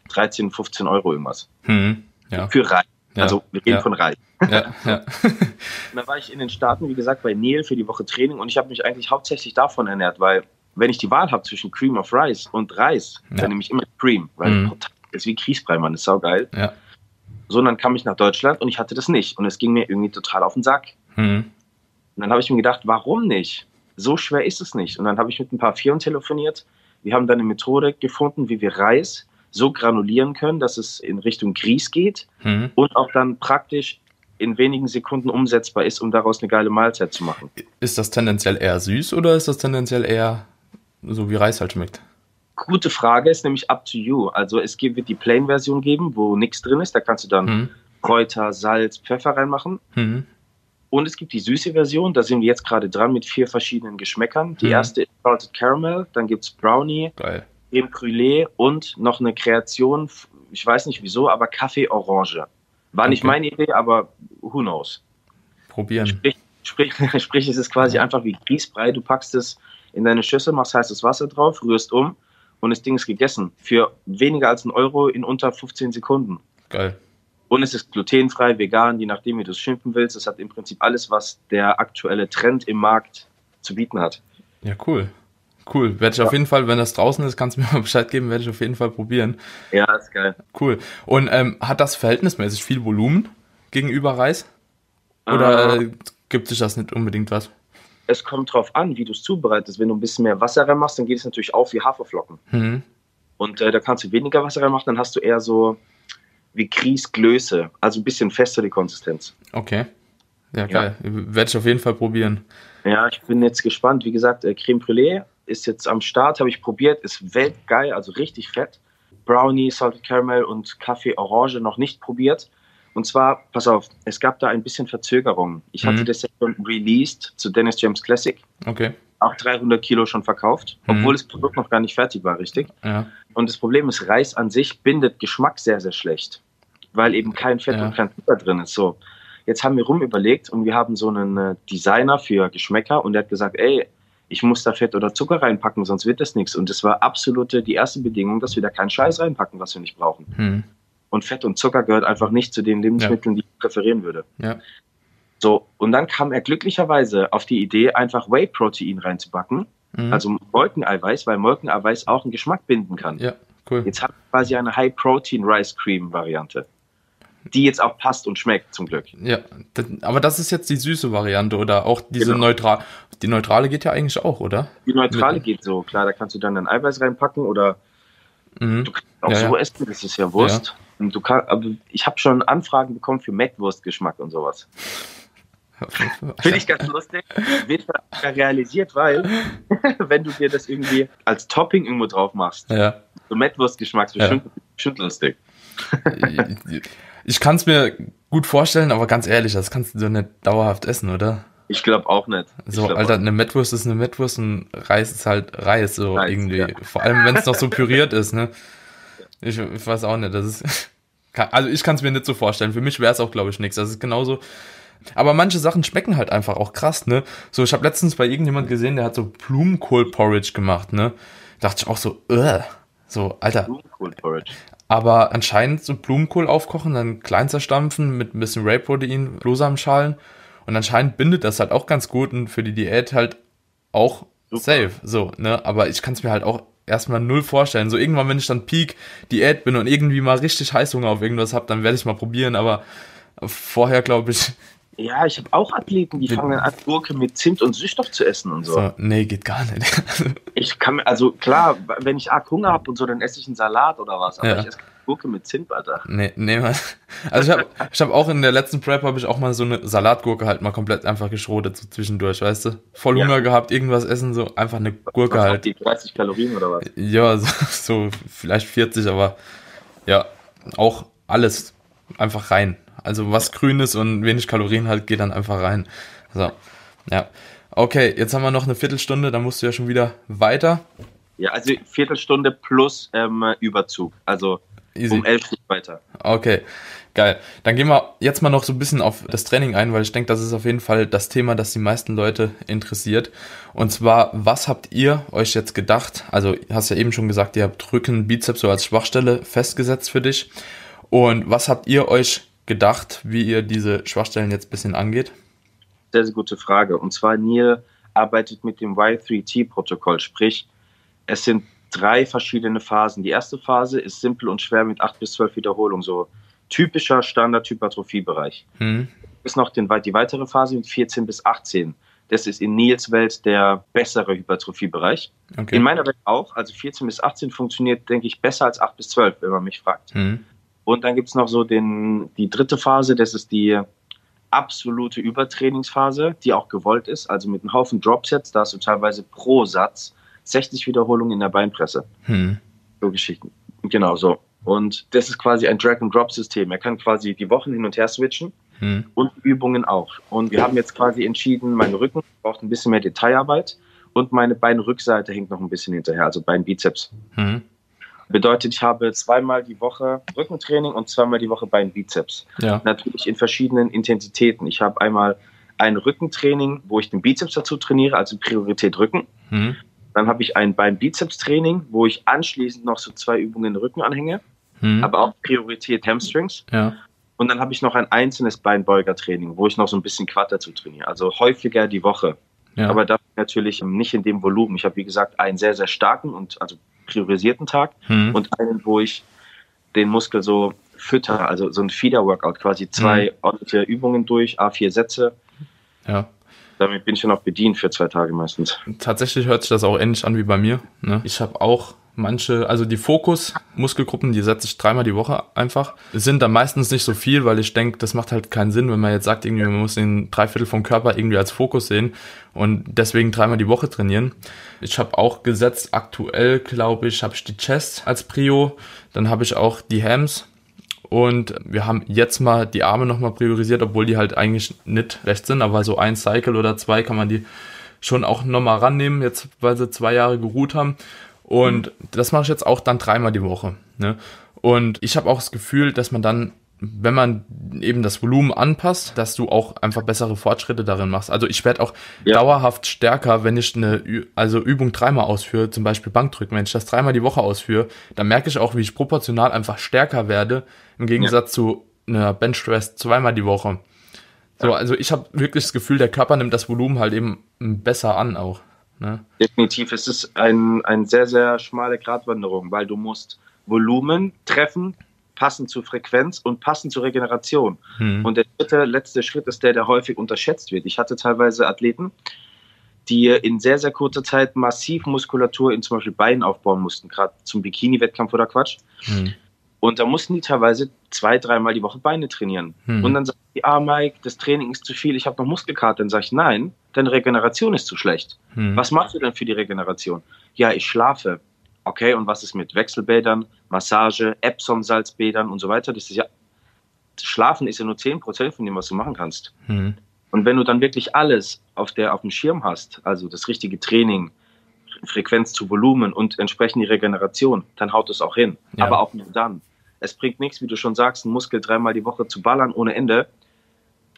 13, 15 Euro irgendwas. Mhm. Ja. Für Reis. Ja. Also wir reden ja. von Reis. Ja, ja. <laughs> und dann war ich in den Staaten, wie gesagt, bei Neil für die Woche Training und ich habe mich eigentlich hauptsächlich davon ernährt, weil wenn ich die Wahl habe zwischen Cream of Rice und Reis, dann nehme ich immer Cream, weil mhm. ist wie Grießbrei, man, ist saugeil. Ja sondern kam ich nach Deutschland und ich hatte das nicht. Und es ging mir irgendwie total auf den Sack. Mhm. Und dann habe ich mir gedacht, warum nicht? So schwer ist es nicht. Und dann habe ich mit ein paar Firmen telefoniert. Wir haben dann eine Methode gefunden, wie wir Reis so granulieren können, dass es in Richtung Grieß geht mhm. und auch dann praktisch in wenigen Sekunden umsetzbar ist, um daraus eine geile Mahlzeit zu machen. Ist das tendenziell eher süß oder ist das tendenziell eher so wie Reis halt schmeckt? Gute Frage ist nämlich up to you. Also es wird die Plain-Version geben, wo nichts drin ist. Da kannst du dann mhm. Kräuter, Salz, Pfeffer reinmachen. Mhm. Und es gibt die süße Version, da sind wir jetzt gerade dran mit vier verschiedenen Geschmäckern. Die mhm. erste ist Salted Caramel, dann gibt es Brownie, Geil. Creme Brûlée und noch eine Kreation, ich weiß nicht wieso, aber Kaffee Orange. War okay. nicht meine Idee, aber who knows. Probieren. Sprich, sprich, <laughs> sprich es ist quasi einfach wie Grießbrei. Du packst es in deine Schüssel, machst heißes Wasser drauf, rührst um und das Ding ist gegessen. Für weniger als einen Euro in unter 15 Sekunden. Geil. Und es ist glutenfrei, vegan, je nachdem, wie du es schimpfen willst. Es hat im Prinzip alles, was der aktuelle Trend im Markt zu bieten hat. Ja, cool. Cool. Werde ich ja. auf jeden Fall, wenn das draußen ist, kannst du <laughs> mir mal Bescheid geben, werde ich auf jeden Fall probieren. Ja, ist geil. Cool. Und ähm, hat das verhältnismäßig viel Volumen gegenüber Reis? Oder äh, gibt sich das nicht unbedingt was? Es kommt drauf an, wie du es zubereitest. Wenn du ein bisschen mehr Wasser reinmachst, dann geht es natürlich auf wie Haferflocken. Mhm. Und äh, da kannst du weniger Wasser reinmachen, dann hast du eher so wie Grießglöße, also ein bisschen fester die Konsistenz. Okay. Ja, geil. Ja. Werde ich auf jeden Fall probieren. Ja, ich bin jetzt gespannt. Wie gesagt, äh, Creme Brûlée ist jetzt am Start, habe ich probiert, ist weltgeil, also richtig fett. Brownie, Salted Caramel und Kaffee Orange noch nicht probiert. Und zwar, pass auf, es gab da ein bisschen Verzögerung. Ich hatte mhm. das ja schon released zu Dennis James Classic. Okay. Auch 300 Kilo schon verkauft, mhm. obwohl das Produkt noch gar nicht fertig war, richtig? Ja. Und das Problem ist, Reis an sich bindet Geschmack sehr, sehr schlecht, weil eben kein Fett ja. und kein Zucker drin ist. So, jetzt haben wir rumüberlegt und wir haben so einen äh, Designer für Geschmäcker und der hat gesagt, ey, ich muss da Fett oder Zucker reinpacken, sonst wird das nichts. Und das war absolute die erste Bedingung, dass wir da keinen Scheiß reinpacken, was wir nicht brauchen. Mhm. Und Fett und Zucker gehört einfach nicht zu den Lebensmitteln, ja. die ich präferieren würde. Ja. So, und dann kam er glücklicherweise auf die Idee, einfach Whey-Protein reinzubacken. Mhm. Also Molkeneiweiß, weil Molkeneiweiß auch einen Geschmack binden kann. Ja, cool. Jetzt habe ich quasi eine High-Protein Rice Cream Variante. Die jetzt auch passt und schmeckt, zum Glück. Ja, aber das ist jetzt die süße Variante oder auch diese genau. neutral. Die neutrale geht ja eigentlich auch, oder? Die neutrale Mit, geht so, klar, da kannst du dann ein Eiweiß reinpacken oder mhm. du kannst auch ja, so ja. essen, das ist ja Wurst. Ja. Und du kannst, aber ich habe schon Anfragen bekommen für Mettwurstgeschmack und sowas. Finde ich ganz lustig. Wird realisiert, weil <laughs> wenn du dir das irgendwie als Topping irgendwo drauf machst, ja. so Mettwurstgeschmack, ist bestimmt, ja. bestimmt lustig. <laughs> ich kann es mir gut vorstellen, aber ganz ehrlich, das kannst du doch nicht dauerhaft essen, oder? Ich glaube auch nicht. So, Alter, eine Mettwurst ist eine Mettwurst und Reis ist halt Reis, so Reis, irgendwie. Ja. Vor allem, wenn es noch so <laughs> püriert ist, ne? Ich, ich weiß auch nicht, das ist. Also ich kann es mir nicht so vorstellen. Für mich wäre es auch, glaube ich, nichts. Das ist genauso. Aber manche Sachen schmecken halt einfach auch krass, ne? So, ich habe letztens bei irgendjemand gesehen, der hat so Blumenkohl-Porridge gemacht, ne? Dachte ich auch so, äh, so, Alter. Blumenkohl-Porridge. Aber anscheinend so Blumenkohl aufkochen, dann klein zerstampfen mit ein bisschen Whey-Protein, Brosamschalen. Und anscheinend bindet das halt auch ganz gut und für die Diät halt auch Super. safe. So, ne? Aber ich kann es mir halt auch erstmal null vorstellen. So irgendwann, wenn ich dann Peak Diät bin und irgendwie mal richtig Heißhunger auf irgendwas habe, dann werde ich mal probieren, aber vorher glaube ich. Ja, ich habe auch Athleten, die fangen an, Gurke mit Zimt und Süßstoff zu essen und so. so nee, geht gar nicht. ich kann mir, also klar, wenn ich arg Hunger habe und so, dann esse ich einen Salat oder was, aber ja. ich esse Gurke mit Zimt, Alter. Nee, nee, man. Also ich habe ich hab auch in der letzten Prep habe ich auch mal so eine Salatgurke halt mal komplett einfach geschrotet so zwischendurch, weißt du? Voll Hunger ja. gehabt, irgendwas essen, so einfach eine Gurke was halt. Die 30 Kalorien oder was? Ja, so, so vielleicht 40, aber ja, auch alles einfach rein. Also was grünes und wenig Kalorien halt geht dann einfach rein. So, ja. Okay, jetzt haben wir noch eine Viertelstunde, dann musst du ja schon wieder weiter. Ja, also Viertelstunde plus ähm, Überzug. Also Easy. Um elf weiter. Okay, geil. Dann gehen wir jetzt mal noch so ein bisschen auf das Training ein, weil ich denke, das ist auf jeden Fall das Thema, das die meisten Leute interessiert. Und zwar, was habt ihr euch jetzt gedacht? Also, hast ja eben schon gesagt, ihr habt Rücken, Bizeps so als Schwachstelle festgesetzt für dich. Und was habt ihr euch gedacht, wie ihr diese Schwachstellen jetzt ein bisschen angeht? Sehr, sehr gute Frage. Und zwar, Neil arbeitet mit dem Y3T-Protokoll, sprich, es sind drei verschiedene Phasen. Die erste Phase ist simpel und schwer mit acht bis zwölf Wiederholungen, so typischer Standard-Hypertrophie-Bereich. Hm. Ist noch den, die weitere Phase mit 14 bis 18. Das ist in Nils Welt der bessere Hypertrophie-Bereich. Okay. In meiner Welt auch. Also 14 bis 18 funktioniert, denke ich, besser als 8 bis 12, wenn man mich fragt. Hm. Und dann gibt es noch so den, die dritte Phase, das ist die absolute Übertrainingsphase, die auch gewollt ist. Also mit einem Haufen Dropsets, da hast du teilweise pro Satz 60 Wiederholungen in der Beinpresse. Hm. So Geschichten. Genau so. Und das ist quasi ein Drag-and-Drop-System. Er kann quasi die Wochen hin und her switchen hm. und Übungen auch. Und wir haben jetzt quasi entschieden, mein Rücken braucht ein bisschen mehr Detailarbeit und meine Beinrückseite hängt noch ein bisschen hinterher, also Beinbizeps. Hm. Bedeutet, ich habe zweimal die Woche Rückentraining und zweimal die Woche Beinbizeps. Ja. Natürlich in verschiedenen Intensitäten. Ich habe einmal ein Rückentraining, wo ich den Bizeps dazu trainiere, also Priorität Rücken. Hm. Dann habe ich ein Bein-Bizeps-Training, wo ich anschließend noch so zwei Übungen in den Rücken anhänge, hm. aber auch Priorität Hamstrings. Ja. Und dann habe ich noch ein einzelnes Beinbeuger-Training, wo ich noch so ein bisschen Quad dazu trainiere. Also häufiger die Woche. Ja. Aber dafür natürlich nicht in dem Volumen. Ich habe, wie gesagt, einen sehr, sehr starken und also priorisierten Tag hm. und einen, wo ich den Muskel so fütter, also so ein Feeder-Workout, quasi zwei hm. ordentliche Übungen durch, A4 Sätze. Ja damit bin ich dann auch bedient für zwei Tage meistens. Tatsächlich hört sich das auch ähnlich an wie bei mir. Ne? Ich habe auch manche, also die Fokus-Muskelgruppen, die setze ich dreimal die Woche einfach. Sind dann meistens nicht so viel, weil ich denke, das macht halt keinen Sinn, wenn man jetzt sagt, irgendwie, man muss den Dreiviertel vom Körper irgendwie als Fokus sehen und deswegen dreimal die Woche trainieren. Ich habe auch gesetzt, aktuell glaube ich, habe ich die Chest als Prio, dann habe ich auch die Hams und wir haben jetzt mal die Arme nochmal priorisiert, obwohl die halt eigentlich nicht recht sind, aber so ein Cycle oder zwei kann man die schon auch nochmal rannehmen, jetzt weil sie zwei Jahre geruht haben. Und das mache ich jetzt auch dann dreimal die Woche. Ne? Und ich habe auch das Gefühl, dass man dann, wenn man eben das Volumen anpasst, dass du auch einfach bessere Fortschritte darin machst. Also ich werde auch ja. dauerhaft stärker, wenn ich eine also Übung dreimal ausführe, zum Beispiel Bankdrücken, wenn ich das dreimal die Woche ausführe, dann merke ich auch, wie ich proportional einfach stärker werde, im Gegensatz ja. zu einer Benchstress zweimal die Woche. So, also ich habe wirklich das Gefühl, der Körper nimmt das Volumen halt eben besser an auch. Ne? Definitiv. Es ist ein, ein sehr, sehr schmale Gratwanderung, weil du musst Volumen treffen, passend zur Frequenz und passend zur Regeneration. Hm. Und der dritte, letzte Schritt ist der, der häufig unterschätzt wird. Ich hatte teilweise Athleten, die in sehr, sehr kurzer Zeit massiv Muskulatur in zum Beispiel Beinen aufbauen mussten, gerade zum Bikini-Wettkampf oder Quatsch. Hm. Und da mussten die teilweise zwei, dreimal die Woche Beine trainieren. Hm. Und dann sagen die, ah Mike, das Training ist zu viel, ich habe noch Muskelkater. Dann sage ich, nein, deine Regeneration ist zu schlecht. Hm. Was machst du denn für die Regeneration? Ja, ich schlafe. Okay, und was ist mit Wechselbädern, Massage, Epsom-Salzbädern und so weiter? Das ist ja, Schlafen ist ja nur 10% von dem, was du machen kannst. Hm. Und wenn du dann wirklich alles auf, der, auf dem Schirm hast, also das richtige Training, Frequenz zu Volumen und entsprechend die Regeneration, dann haut es auch hin. Ja. Aber auch nur dann. Es bringt nichts, wie du schon sagst, einen Muskel dreimal die Woche zu ballern ohne Ende,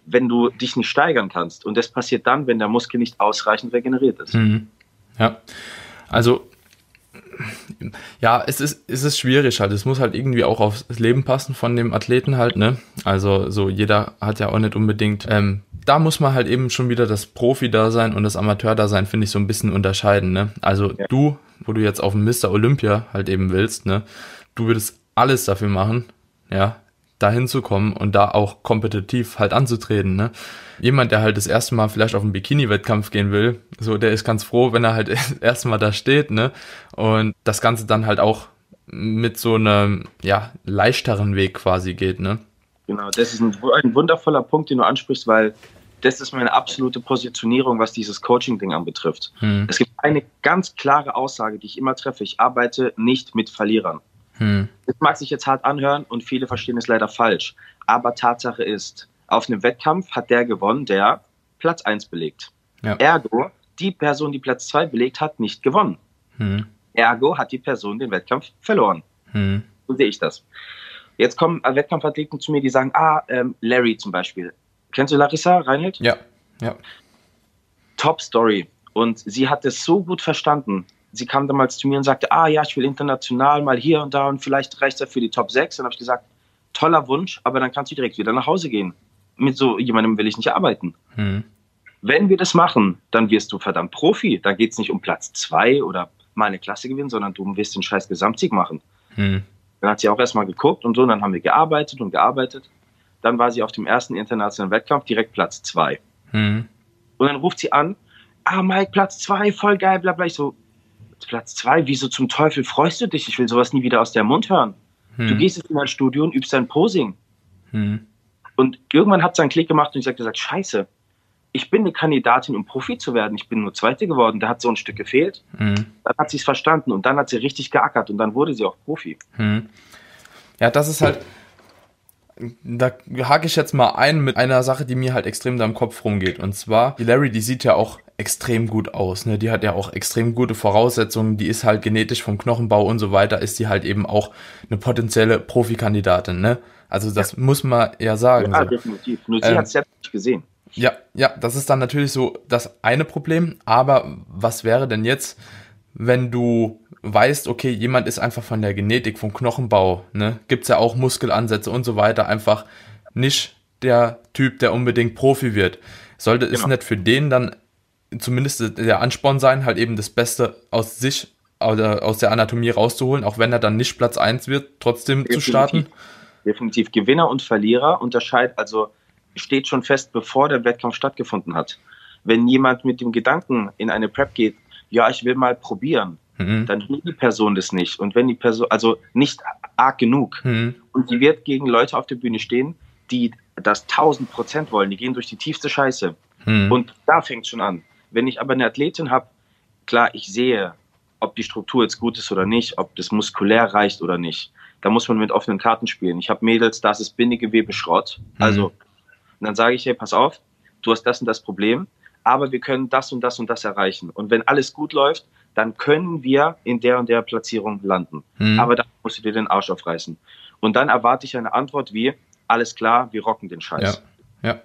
wenn du dich nicht steigern kannst. Und das passiert dann, wenn der Muskel nicht ausreichend regeneriert ist. Mhm. Ja, also ja, es ist, es ist schwierig halt. Es muss halt irgendwie auch aufs Leben passen von dem Athleten halt, ne? Also so jeder hat ja auch nicht unbedingt. Ähm, da muss man halt eben schon wieder das Profi-Dasein und das Amateur-Dasein, finde ich, so ein bisschen unterscheiden, ne? Also ja. du, wo du jetzt auf dem Mr. Olympia halt eben willst, ne? Du würdest alles dafür machen, ja, da hinzukommen und da auch kompetitiv halt anzutreten, ne? Jemand, der halt das erste Mal vielleicht auf einen Bikini-Wettkampf gehen will, so, der ist ganz froh, wenn er halt <laughs> erstmal da steht, ne? Und das Ganze dann halt auch mit so einem, ja, leichteren Weg quasi geht, ne? Genau, das ist ein, ein wundervoller Punkt, den du ansprichst, weil das ist meine absolute Positionierung, was dieses Coaching-Ding anbetrifft. Hm. Es gibt eine ganz klare Aussage, die ich immer treffe. Ich arbeite nicht mit Verlierern. Hm. Das mag sich jetzt hart anhören und viele verstehen es leider falsch. Aber Tatsache ist, auf einem Wettkampf hat der gewonnen, der Platz 1 belegt. Ja. Ergo, die Person, die Platz 2 belegt, hat nicht gewonnen. Hm. Ergo hat die Person den Wettkampf verloren. Hm. So sehe ich das. Jetzt kommen Wettkampfathleten zu mir, die sagen, ah, ähm, Larry zum Beispiel. Kennst du Larissa Reinhold? Ja, ja. Top Story. Und sie hat es so gut verstanden sie kam damals zu mir und sagte, ah ja, ich will international mal hier und da und vielleicht reicht das für die Top 6. Dann habe ich gesagt, toller Wunsch, aber dann kannst du direkt wieder nach Hause gehen. Mit so jemandem will ich nicht arbeiten. Hm. Wenn wir das machen, dann wirst du verdammt Profi. Da geht es nicht um Platz 2 oder mal eine Klasse gewinnen, sondern du wirst den scheiß Gesamtsieg machen. Hm. Dann hat sie auch erstmal geguckt und so, und dann haben wir gearbeitet und gearbeitet. Dann war sie auf dem ersten internationalen Wettkampf direkt Platz 2. Hm. Und dann ruft sie an, ah Mike, Platz 2, voll geil, bla bla. Ich so, Platz zwei, wieso zum Teufel freust du dich? Ich will sowas nie wieder aus der Mund hören. Hm. Du gehst jetzt in ein Studio und übst dein Posing. Hm. Und irgendwann hat es einen Klick gemacht und ich habe gesagt, scheiße, ich bin eine Kandidatin, um Profi zu werden. Ich bin nur Zweite geworden. Da hat so ein Stück gefehlt. Hm. Dann hat sie es verstanden und dann hat sie richtig geackert und dann wurde sie auch Profi. Hm. Ja, das ist halt, da hake ich jetzt mal ein mit einer Sache, die mir halt extrem da im Kopf rumgeht. Und zwar, die Larry, die sieht ja auch extrem gut aus. Ne? Die hat ja auch extrem gute Voraussetzungen. Die ist halt genetisch vom Knochenbau und so weiter, ist die halt eben auch eine potenzielle Profikandidatin. Ne? Also das ja. muss man ja sagen. Ja, so. definitiv. Nur sie ähm, hat es ja nicht gesehen. Ja, ja, das ist dann natürlich so das eine Problem. Aber was wäre denn jetzt, wenn du weißt, okay, jemand ist einfach von der Genetik, vom Knochenbau, ne, gibt's ja auch Muskelansätze und so weiter, einfach nicht der Typ, der unbedingt Profi wird. Sollte genau. es nicht für den dann zumindest der Ansporn sein, halt eben das Beste aus sich oder aus der Anatomie rauszuholen, auch wenn er dann nicht Platz 1 wird, trotzdem Definitiv. zu starten? Definitiv. Gewinner und Verlierer unterscheidet, also steht schon fest, bevor der Wettkampf stattgefunden hat. Wenn jemand mit dem Gedanken in eine Prep geht, ja, ich will mal probieren, mhm. dann will die Person das nicht. Und wenn die Person, also nicht arg genug, mhm. und die wird gegen Leute auf der Bühne stehen, die das 1000 Prozent wollen, die gehen durch die tiefste Scheiße. Mhm. Und da fängt es schon an. Wenn ich aber eine Athletin habe, klar, ich sehe, ob die Struktur jetzt gut ist oder nicht, ob das muskulär reicht oder nicht. Da muss man mit offenen Karten spielen. Ich habe Mädels, das ist Bindegewebe Schrott. Mhm. Also, dann sage ich, hey, pass auf, du hast das und das Problem, aber wir können das und das und das erreichen. Und wenn alles gut läuft, dann können wir in der und der Platzierung landen. Mhm. Aber da musst du dir den Arsch aufreißen. Und dann erwarte ich eine Antwort wie, alles klar, wir rocken den Scheiß. Ja, ja.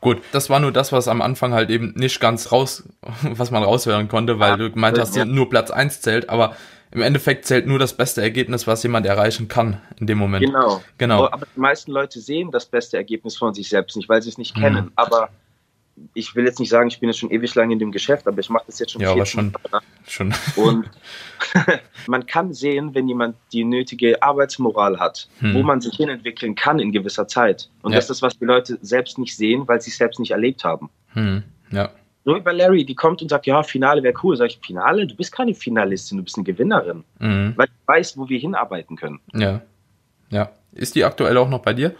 Gut, das war nur das, was am Anfang halt eben nicht ganz raus, <laughs> was man raushören konnte, weil ja, du gemeint hast, ja. nur Platz 1 zählt, aber im Endeffekt zählt nur das beste Ergebnis, was jemand erreichen kann in dem Moment. Genau. genau. Aber die meisten Leute sehen das beste Ergebnis von sich selbst nicht, weil sie es nicht mhm. kennen. Aber ich will jetzt nicht sagen, ich bin jetzt schon ewig lang in dem Geschäft, aber ich mache das jetzt schon ja, aber schon, schon. Und <laughs> <laughs> man kann sehen, wenn jemand die nötige Arbeitsmoral hat, hm. wo man sich hinentwickeln kann in gewisser Zeit. Und ja. das ist, was die Leute selbst nicht sehen, weil sie es selbst nicht erlebt haben. Hm. Ja. So wie bei Larry, die kommt und sagt, ja, Finale wäre cool. Sag ich, Finale? Du bist keine Finalistin, du bist eine Gewinnerin. Mhm. Weil ich weiß, wo wir hinarbeiten können. Ja. Ja. Ist die aktuell auch noch bei dir?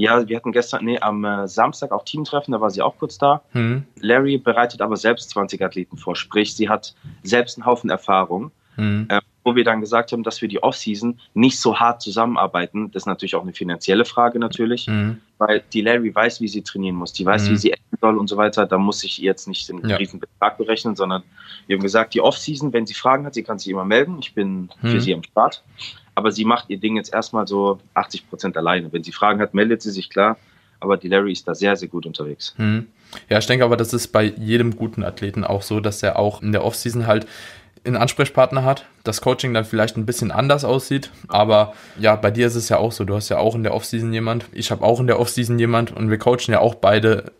Ja, wir hatten gestern, nee, am äh, Samstag auch Teamtreffen, da war sie auch kurz da. Mhm. Larry bereitet aber selbst 20 Athleten vor, sprich, sie hat selbst einen Haufen Erfahrung. Mhm. Äh, wo wir dann gesagt haben, dass wir die Offseason nicht so hart zusammenarbeiten. Das ist natürlich auch eine finanzielle Frage natürlich, mhm. weil die Larry weiß, wie sie trainieren muss, die weiß, wie mhm. sie essen soll und so weiter. Da muss ich jetzt nicht den ja. riesen Betrag berechnen, sondern wir haben gesagt, die Offseason, wenn sie Fragen hat, sie kann sich immer melden. Ich bin für mhm. sie am Start aber sie macht ihr Ding jetzt erstmal so 80 Prozent alleine. Wenn sie Fragen hat, meldet sie sich klar. Aber die Larry ist da sehr, sehr gut unterwegs. Hm. Ja, ich denke aber, das ist bei jedem guten Athleten auch so, dass er auch in der Offseason halt einen Ansprechpartner hat, das Coaching dann vielleicht ein bisschen anders aussieht, aber ja, bei dir ist es ja auch so, du hast ja auch in der Offseason jemand, ich habe auch in der Offseason jemand und wir coachen ja auch beide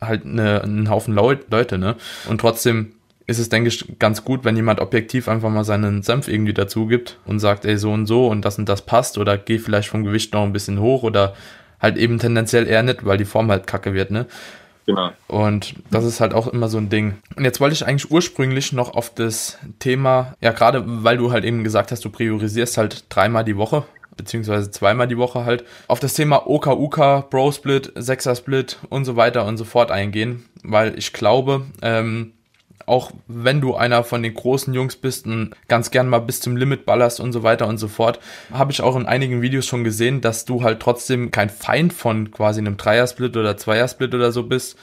halt eine, einen Haufen Leute, ne? Und trotzdem ist es, denke ich, ganz gut, wenn jemand objektiv einfach mal seinen Senf irgendwie dazu gibt und sagt, ey, so und so und das und das passt oder geh vielleicht vom Gewicht noch ein bisschen hoch oder halt eben tendenziell eher nicht, weil die Form halt kacke wird, ne? Genau. Und das ist halt auch immer so ein Ding. Und jetzt wollte ich eigentlich ursprünglich noch auf das Thema, ja, gerade weil du halt eben gesagt hast, du priorisierst halt dreimal die Woche, beziehungsweise zweimal die Woche halt, auf das Thema OK-UK, Bro-Split, Sechser-Split und so weiter und so fort eingehen, weil ich glaube, ähm, auch wenn du einer von den großen Jungs bist und ganz gern mal bis zum Limit ballerst und so weiter und so fort, habe ich auch in einigen Videos schon gesehen, dass du halt trotzdem kein Feind von quasi einem Dreiersplit oder Zweiersplit oder so bist.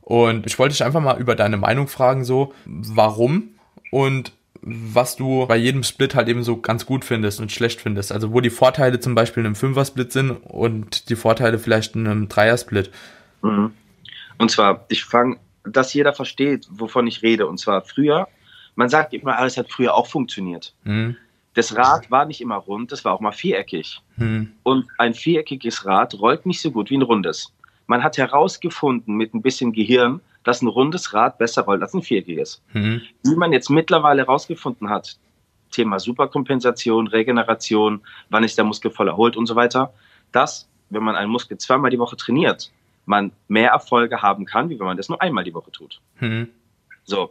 Und ich wollte dich einfach mal über deine Meinung fragen, so, warum und was du bei jedem Split halt eben so ganz gut findest und schlecht findest. Also wo die Vorteile zum Beispiel in einem Fünfer-Split sind und die Vorteile vielleicht in einem Dreier-Split. Mhm. Und zwar, ich fange dass jeder versteht, wovon ich rede. Und zwar früher, man sagt immer, alles hat früher auch funktioniert. Mhm. Das Rad war nicht immer rund, das war auch mal viereckig. Mhm. Und ein viereckiges Rad rollt nicht so gut wie ein rundes. Man hat herausgefunden mit ein bisschen Gehirn, dass ein rundes Rad besser rollt als ein viereckiges. Mhm. Wie man jetzt mittlerweile herausgefunden hat, Thema Superkompensation, Regeneration, wann ist der Muskel voll erholt und so weiter, dass, wenn man einen Muskel zweimal die Woche trainiert, man mehr Erfolge haben kann, wie wenn man das nur einmal die Woche tut. Mhm. So,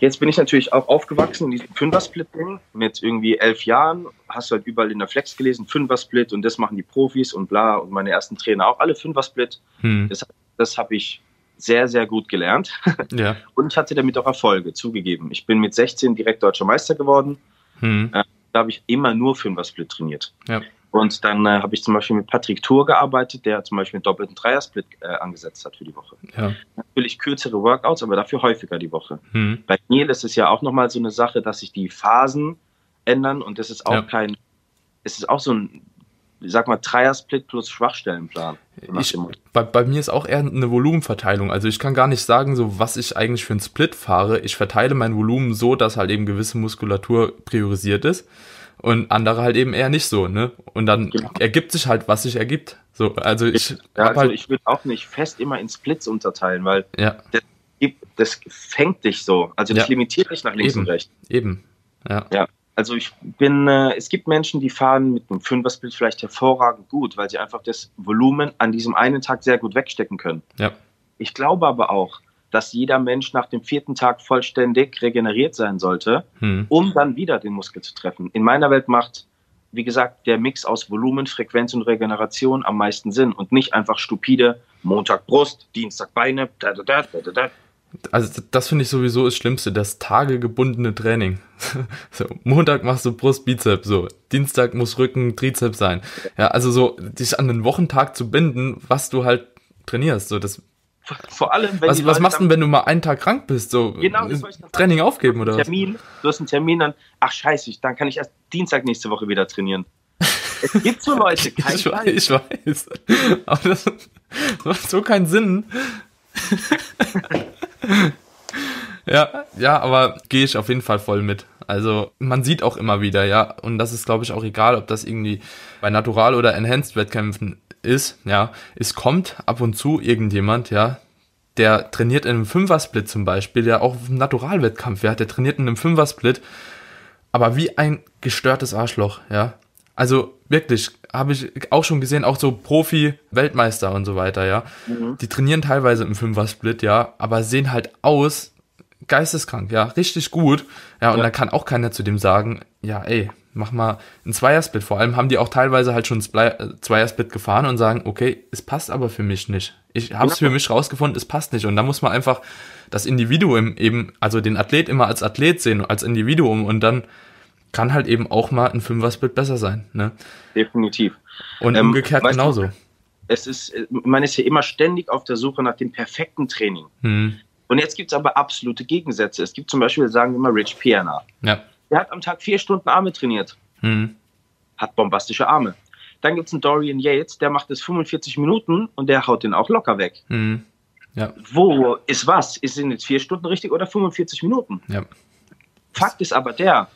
jetzt bin ich natürlich auch aufgewachsen in diesem Fünfer-Split-Ding mit irgendwie elf Jahren. Hast du halt überall in der Flex gelesen, Fünfer-Split und das machen die Profis und bla und meine ersten Trainer auch alle Fünfer-Split. Mhm. Das, das habe ich sehr, sehr gut gelernt. <laughs> Ja. Und ich hatte damit auch Erfolge, zugegeben. Ich bin mit 16 direkt deutscher Meister geworden. Mhm. Da habe ich immer nur Fünfer-Split trainiert. Ja. Und dann äh, habe ich zum Beispiel mit Patrick Tour gearbeitet, der zum Beispiel einen doppelten Dreiersplit äh, angesetzt hat für die Woche. Ja. Natürlich kürzere Workouts, aber dafür häufiger die Woche. Hm. Bei Neil ist es ja auch nochmal so eine Sache, dass sich die Phasen ändern und das ist auch ja. kein, es ist auch so ein, ich sag mal, Dreiersplit plus Schwachstellenplan. Ich, bei, bei mir ist auch eher eine Volumenverteilung. Also ich kann gar nicht sagen, so was ich eigentlich für einen Split fahre. Ich verteile meinVolumen so, dass halt eben gewisse Muskulatur priorisiert ist und andere halt eben eher nicht so, ne? Und dann genau. ergibt sich halt, was sich ergibt. So, also ich ja, also halt ich würde auch nicht fest immer in Splits unterteilen, weil ja. das, das fängt dich so. Also das ja. limitiert dich nach links eben. und rechts. Eben. Ja. ja. Also ich bin, äh, es gibt Menschen, die fahren mit einem Fünfer-Split vielleicht hervorragend gut, weil sie einfach das Volumen an diesem einen Tag sehr gut wegstecken können. Ja. Ich glaube aber auch, dass jeder Mensch nach dem vierten Tag vollständig regeneriert sein sollte, hm. um dann wieder den Muskel zu treffen. In meiner Welt macht, wie gesagt, der Mix aus Volumen, Frequenz und Regeneration am meisten Sinn und nicht einfach stupide Montag Brust, Dienstag Beine, da, da, da, da, da. Also das finde ich sowieso das Schlimmste, das tagegebundene Training. <laughs> so, Montag machst du Brust, Bizeps, so. Dienstag muss Rücken, Trizeps sein. Ja, also so, dich an den Wochentag zu binden, was du halt trainierst, so, das vor allem, wenn was, was machst du denn, wenn du mal einen Tag krank bist? So genau, Training aufgeben oder Termin, was? Du hast einen Termin, dann, ach scheiße, dann kann ich erst Dienstag nächste Woche wieder trainieren. Es gibt so <laughs> Leute, kein ich, weiß, ich weiß. Aber das, das <laughs> macht so keinen Sinn. <laughs> ja, ja, aber gehe ich auf jeden Fall voll mit. Also man sieht auch immer wieder, ja, und das ist, glaube ich, auch egal, ob das irgendwie bei Natural- oder Enhanced-Wettkämpfen ist, ja, es kommt ab und zu irgendjemand, ja, der trainiert in einem Fünfer-Split zum Beispiel, der auch im Naturalwettkampf, ja, der trainiert in einem Fünfer-Split, aber wie ein gestörtes Arschloch, ja. Also wirklich, habe ich auch schon gesehen, auch so Profi-Weltmeister und so weiter, ja. Mhm. Die trainieren teilweise im Fünfer-Split, ja, aber sehen halt aus, geisteskrank, ja, richtig gut. Ja, und ja. da kann auch keiner zu dem sagen, ja, ey, mach mal einen Zweiersplit. Vor allem haben die auch teilweise halt schon äh, Zweiersplit gefahren und sagen, okay, es passt aber für mich nicht. Ich habe es genau. für mich rausgefunden, es passt nicht. Und da muss man einfach das Individuum eben, also den Athlet immer als Athlet sehen, als Individuum und dann kann halt eben auch mal ein Fünfer-Split besser sein. Ne? Definitiv. Und ähm, umgekehrt genauso. Du, es ist, man ist ja immer ständig auf der Suche nach dem perfekten Training. Hm. Und jetzt gibt es aber absolute Gegensätze. Es gibt zum Beispiel, sagen wir mal, Rich Piana. Ja. Der hat am Tag vier Stunden Arme trainiert. Mhm. Hat bombastische Arme. Dann gibt es einen Dorian Yates, der macht es 45 Minuten und der haut den auch locker weg. Mhm. Ja. Wo ist was? Ist es jetzt vier Stunden richtig oder 45 Minuten? Ja. Fakt ist aber der,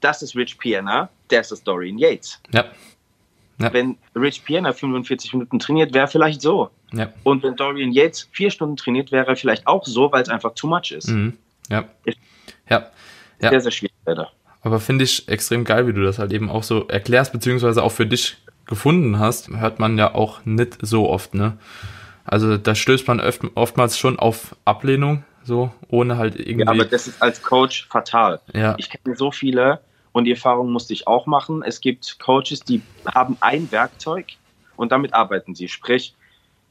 das ist Rich Piana, das ist Dorian Yates. Ja. Wenn Rich Piana 45 Minuten trainiert, wäre vielleicht so. Ja. Und wenn Dorian Yates vier Stunden trainiert, wäre er vielleicht auch so, weil es einfach too much ist. Mhm. Ja. ja. Ja. Sehr, sehr schwierig leider. Aber finde ich extrem geil, wie du das halt eben auch so erklärst, beziehungsweise auch für dich gefunden hast, hört man ja auch nicht so oft, ne? Also da stößt man oft, oftmals schon auf Ablehnung, so, ohne halt irgendwie. Ja, aber das ist als Coach fatal. Ja. Ich kenne so viele und die Erfahrung musste ich auch machen. Es gibt Coaches, die haben ein Werkzeug und damit arbeiten sie. Sprich,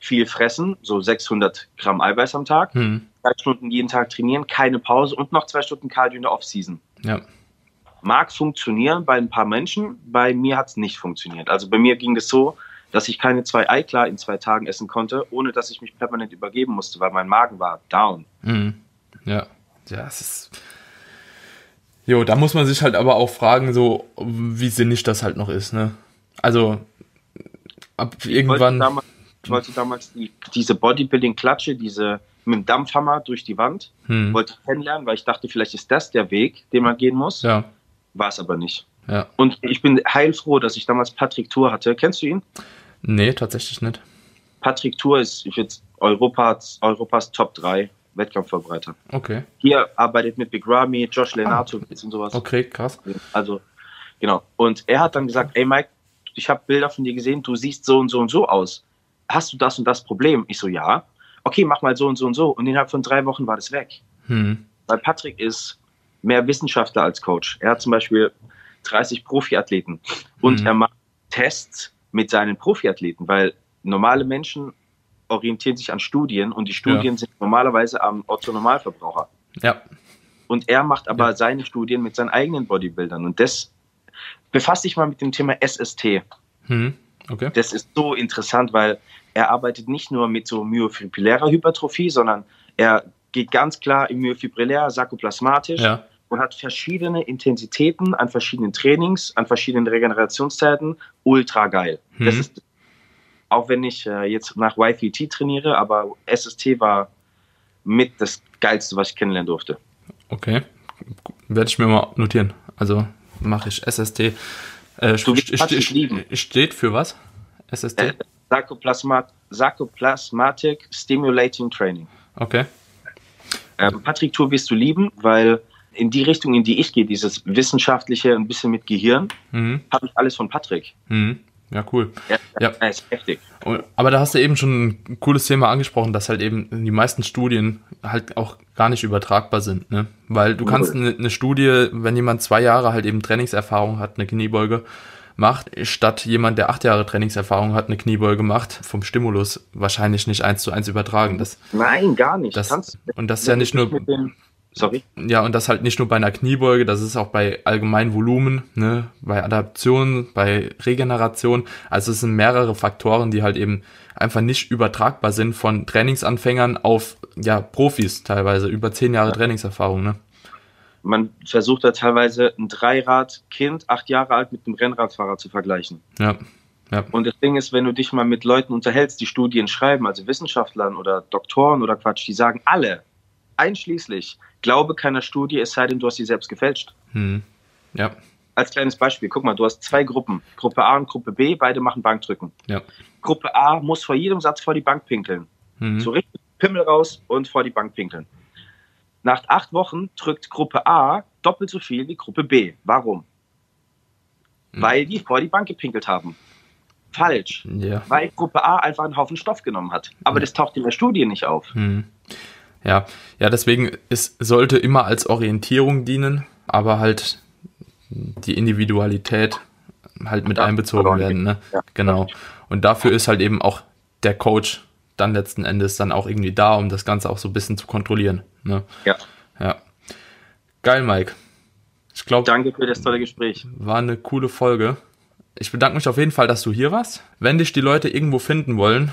viel fressen, so 600 Gramm Eiweiß am Tag, hm. zwei Stunden jeden Tag trainieren, keine Pause und noch zwei Stunden Cardio in der Offseason. Ja. Mag funktionieren bei ein paar Menschen, bei mir hat es nicht funktioniert. Also bei mir ging es so, dass ich keine zwei Eiklar in zwei Tagen essen konnte, ohne dass ich mich permanent übergeben musste, weil mein Magen war down. Mhm. Ja, ja, es ist. Jo, da muss man sich halt aber auch fragen, so wie sinnig das halt noch ist, ne? Also ab irgendwann. Ich wollte damals die, diese Bodybuilding-Klatsche, diese mit dem Dampfhammer durch die Wand, hm. wollte kennenlernen, weil ich dachte, vielleicht ist das der Weg, den man gehen muss. Ja. War es aber nicht. Ja. Und ich bin heilfroh, dass ich damals Patrick Tour hatte. Kennst du ihn? Nee, tatsächlich nicht. Patrick Tour ist ich jetzt Europas, Europas Top 3 Wettkampfvorbereiter. Okay. Hier arbeitet mit Big Ramy, Josh Lenato ah. und sowas. Okay, krass. Also, genau. Und er hat dann gesagt, ey Mike, ich habe Bilder von dir gesehen, du siehst so und so und so aus hast du das und das Problem? Ich so, ja. Okay, mach mal so und so und so. Und innerhalb von drei Wochen war das weg. Hm. Weil Patrick ist mehr Wissenschaftler als Coach. Er hat zum Beispiel 30 Profiathleten und hm. er macht Tests mit seinen Profiathleten, weil normale Menschen orientieren sich an Studien und die Studien ja. sind normalerweise am Otto-Normalverbraucher. Ja. Und er macht aber ja. seine Studien mit seinen eigenen Bodybuildern und das befasst sich mal mit dem Thema SST. Hm. Okay. Das ist so interessant, weil er arbeitet nicht nur mit so myofibrилlärer Hypertrophie, sondern er geht ganz klar im myofibrillär, sarkoplasmatisch ja. und hat verschiedene Intensitäten an verschiedenen Trainings, an verschiedenen Regenerationszeiten. Ultra geil. Mhm. Das ist, auch wenn ich äh, jetzt nach YFT trainiere, aber SST war mit das Geilste, was ich kennenlernen durfte. Okay, werde ich mir mal notieren. Also mache ich SST. Äh, st st steht für was? SST? Äh, <laughs> Sarcoplasmatic Stimulating Training. Okay. Ähm, Patrick Tour wirst du lieben, weil in die Richtung, in die ich gehe, dieses wissenschaftliche, ein bisschen mit Gehirn, mhm. habe ich alles von Patrick. Mhm. Ja, cool. Ja, ja. ist heftig. Aber da hast du eben schon ein cooles Thema angesprochen, dass halt eben die meisten Studien halt auch gar nicht übertragbar sind, ne? Weil du kannst eine, eine Studie, wenn jemand zwei Jahre halt eben Trainingserfahrung hat, eine Kniebeuge, macht, statt jemand, der acht Jahre Trainingserfahrung hat, eine Kniebeuge macht, vom Stimulus wahrscheinlich nicht eins zu eins übertragen. Das, Nein, gar nicht. Das, und das ist ja nicht nur. Sorry. Ja, und das halt nicht nur bei einer Kniebeuge, das ist auch bei allgemeinem Volumen, ne, bei Adaption, bei Regeneration. Also es sind mehrere Faktoren, die halt eben einfach nicht übertragbar sind von Trainingsanfängern auf ja, Profis teilweise, über zehn Jahre ja. Trainingserfahrung, ne? Man versucht da teilweise ein Dreirad-Kind, acht Jahre alt, mit einem Rennradfahrer zu vergleichen. Ja. Ja. Und das Ding ist, wenn du dich mal mit Leuten unterhältst, die Studien schreiben, also Wissenschaftlern oder Doktoren oder Quatsch, die sagen alle, einschließlich, glaube keiner Studie, es sei denn, du hast sie selbst gefälscht. Hm. Ja. Als kleines Beispiel, guck mal, du hast zwei Gruppen, Gruppe A und Gruppe B, beide machen Bankdrücken. Ja. Gruppe A muss vor jedem Satz vor die Bank pinkeln. Mhm. So richtig Pimmel raus und vor die Bank pinkeln. Nach acht Wochen drückt Gruppe A doppelt so viel wie Gruppe B. Warum? Mhm. Weil die vor die Bank gepinkelt haben. Falsch. Ja. Weil Gruppe A einfach einen Haufen Stoff genommen hat. Aber ja. das taucht in der Studie nicht auf. Mhm. Ja, ja, deswegen es sollte immer als Orientierung dienen, aber halt die Individualität halt mit ja, einbezogen werden. Ne? Ja. Genau. Und dafür ist halt eben auch der Coach dann letzten Endes dann auch irgendwie da, um das Ganze auch so ein bisschen zu kontrollieren. Ne? Ja. Ja. Geil, Mike. Ich glaube. Danke für das tolle Gespräch. War eine coole Folge. Ich bedanke mich auf jeden Fall, dass du hier warst. Wenn dich die Leute irgendwo finden wollen,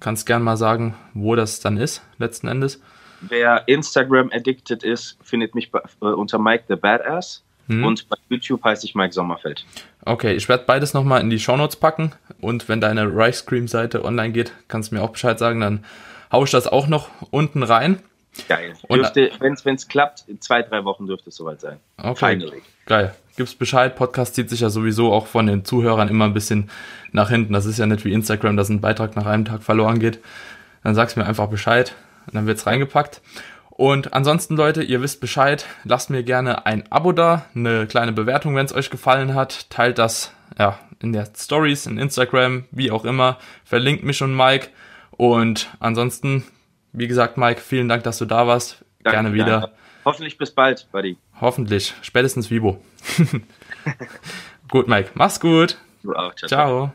kannst gern mal sagen, wo das dann ist, letzten Endes. Wer Instagram addicted ist, findet mich bei, äh, unter Mike the Badass. Mhm. Und bei YouTube heiße ich Mike Sommerfeld. Okay, ich werde beides nochmal in die Shownotes packen. Und wenn deine Rice Cream Seite online geht, kannst du mir auch Bescheid sagen, dann haue ich das auch noch unten rein. Geil. Wenn es klappt, in zwei, drei Wochen dürfte es soweit sein. Okay. Finally. Geil. Gib's Bescheid. Podcast zieht sich ja sowieso auch von den Zuhörern immer ein bisschen nach hinten. Das ist ja nicht wie Instagram, dass ein Beitrag nach einem Tag verloren geht. Dann sag's mir einfach Bescheid. Und dann wird's reingepackt. Und ansonsten, Leute, ihr wisst Bescheid. Lasst mir gerne ein Abo da, eine kleine Bewertung, wenn es euch gefallen hat. Teilt das ja, in der Stories, in Instagram, wie auch immer. Verlinkt mich und Mike. Und ansonsten, wie gesagt, Mike, vielen Dank, dass du da warst. Danke, gerne wieder. Danke. Hoffentlich bis bald, Buddy. Hoffentlich. Spätestens Vibo. <laughs> gut, Mike. Mach's gut. Du auch. ciao. ciao. ciao.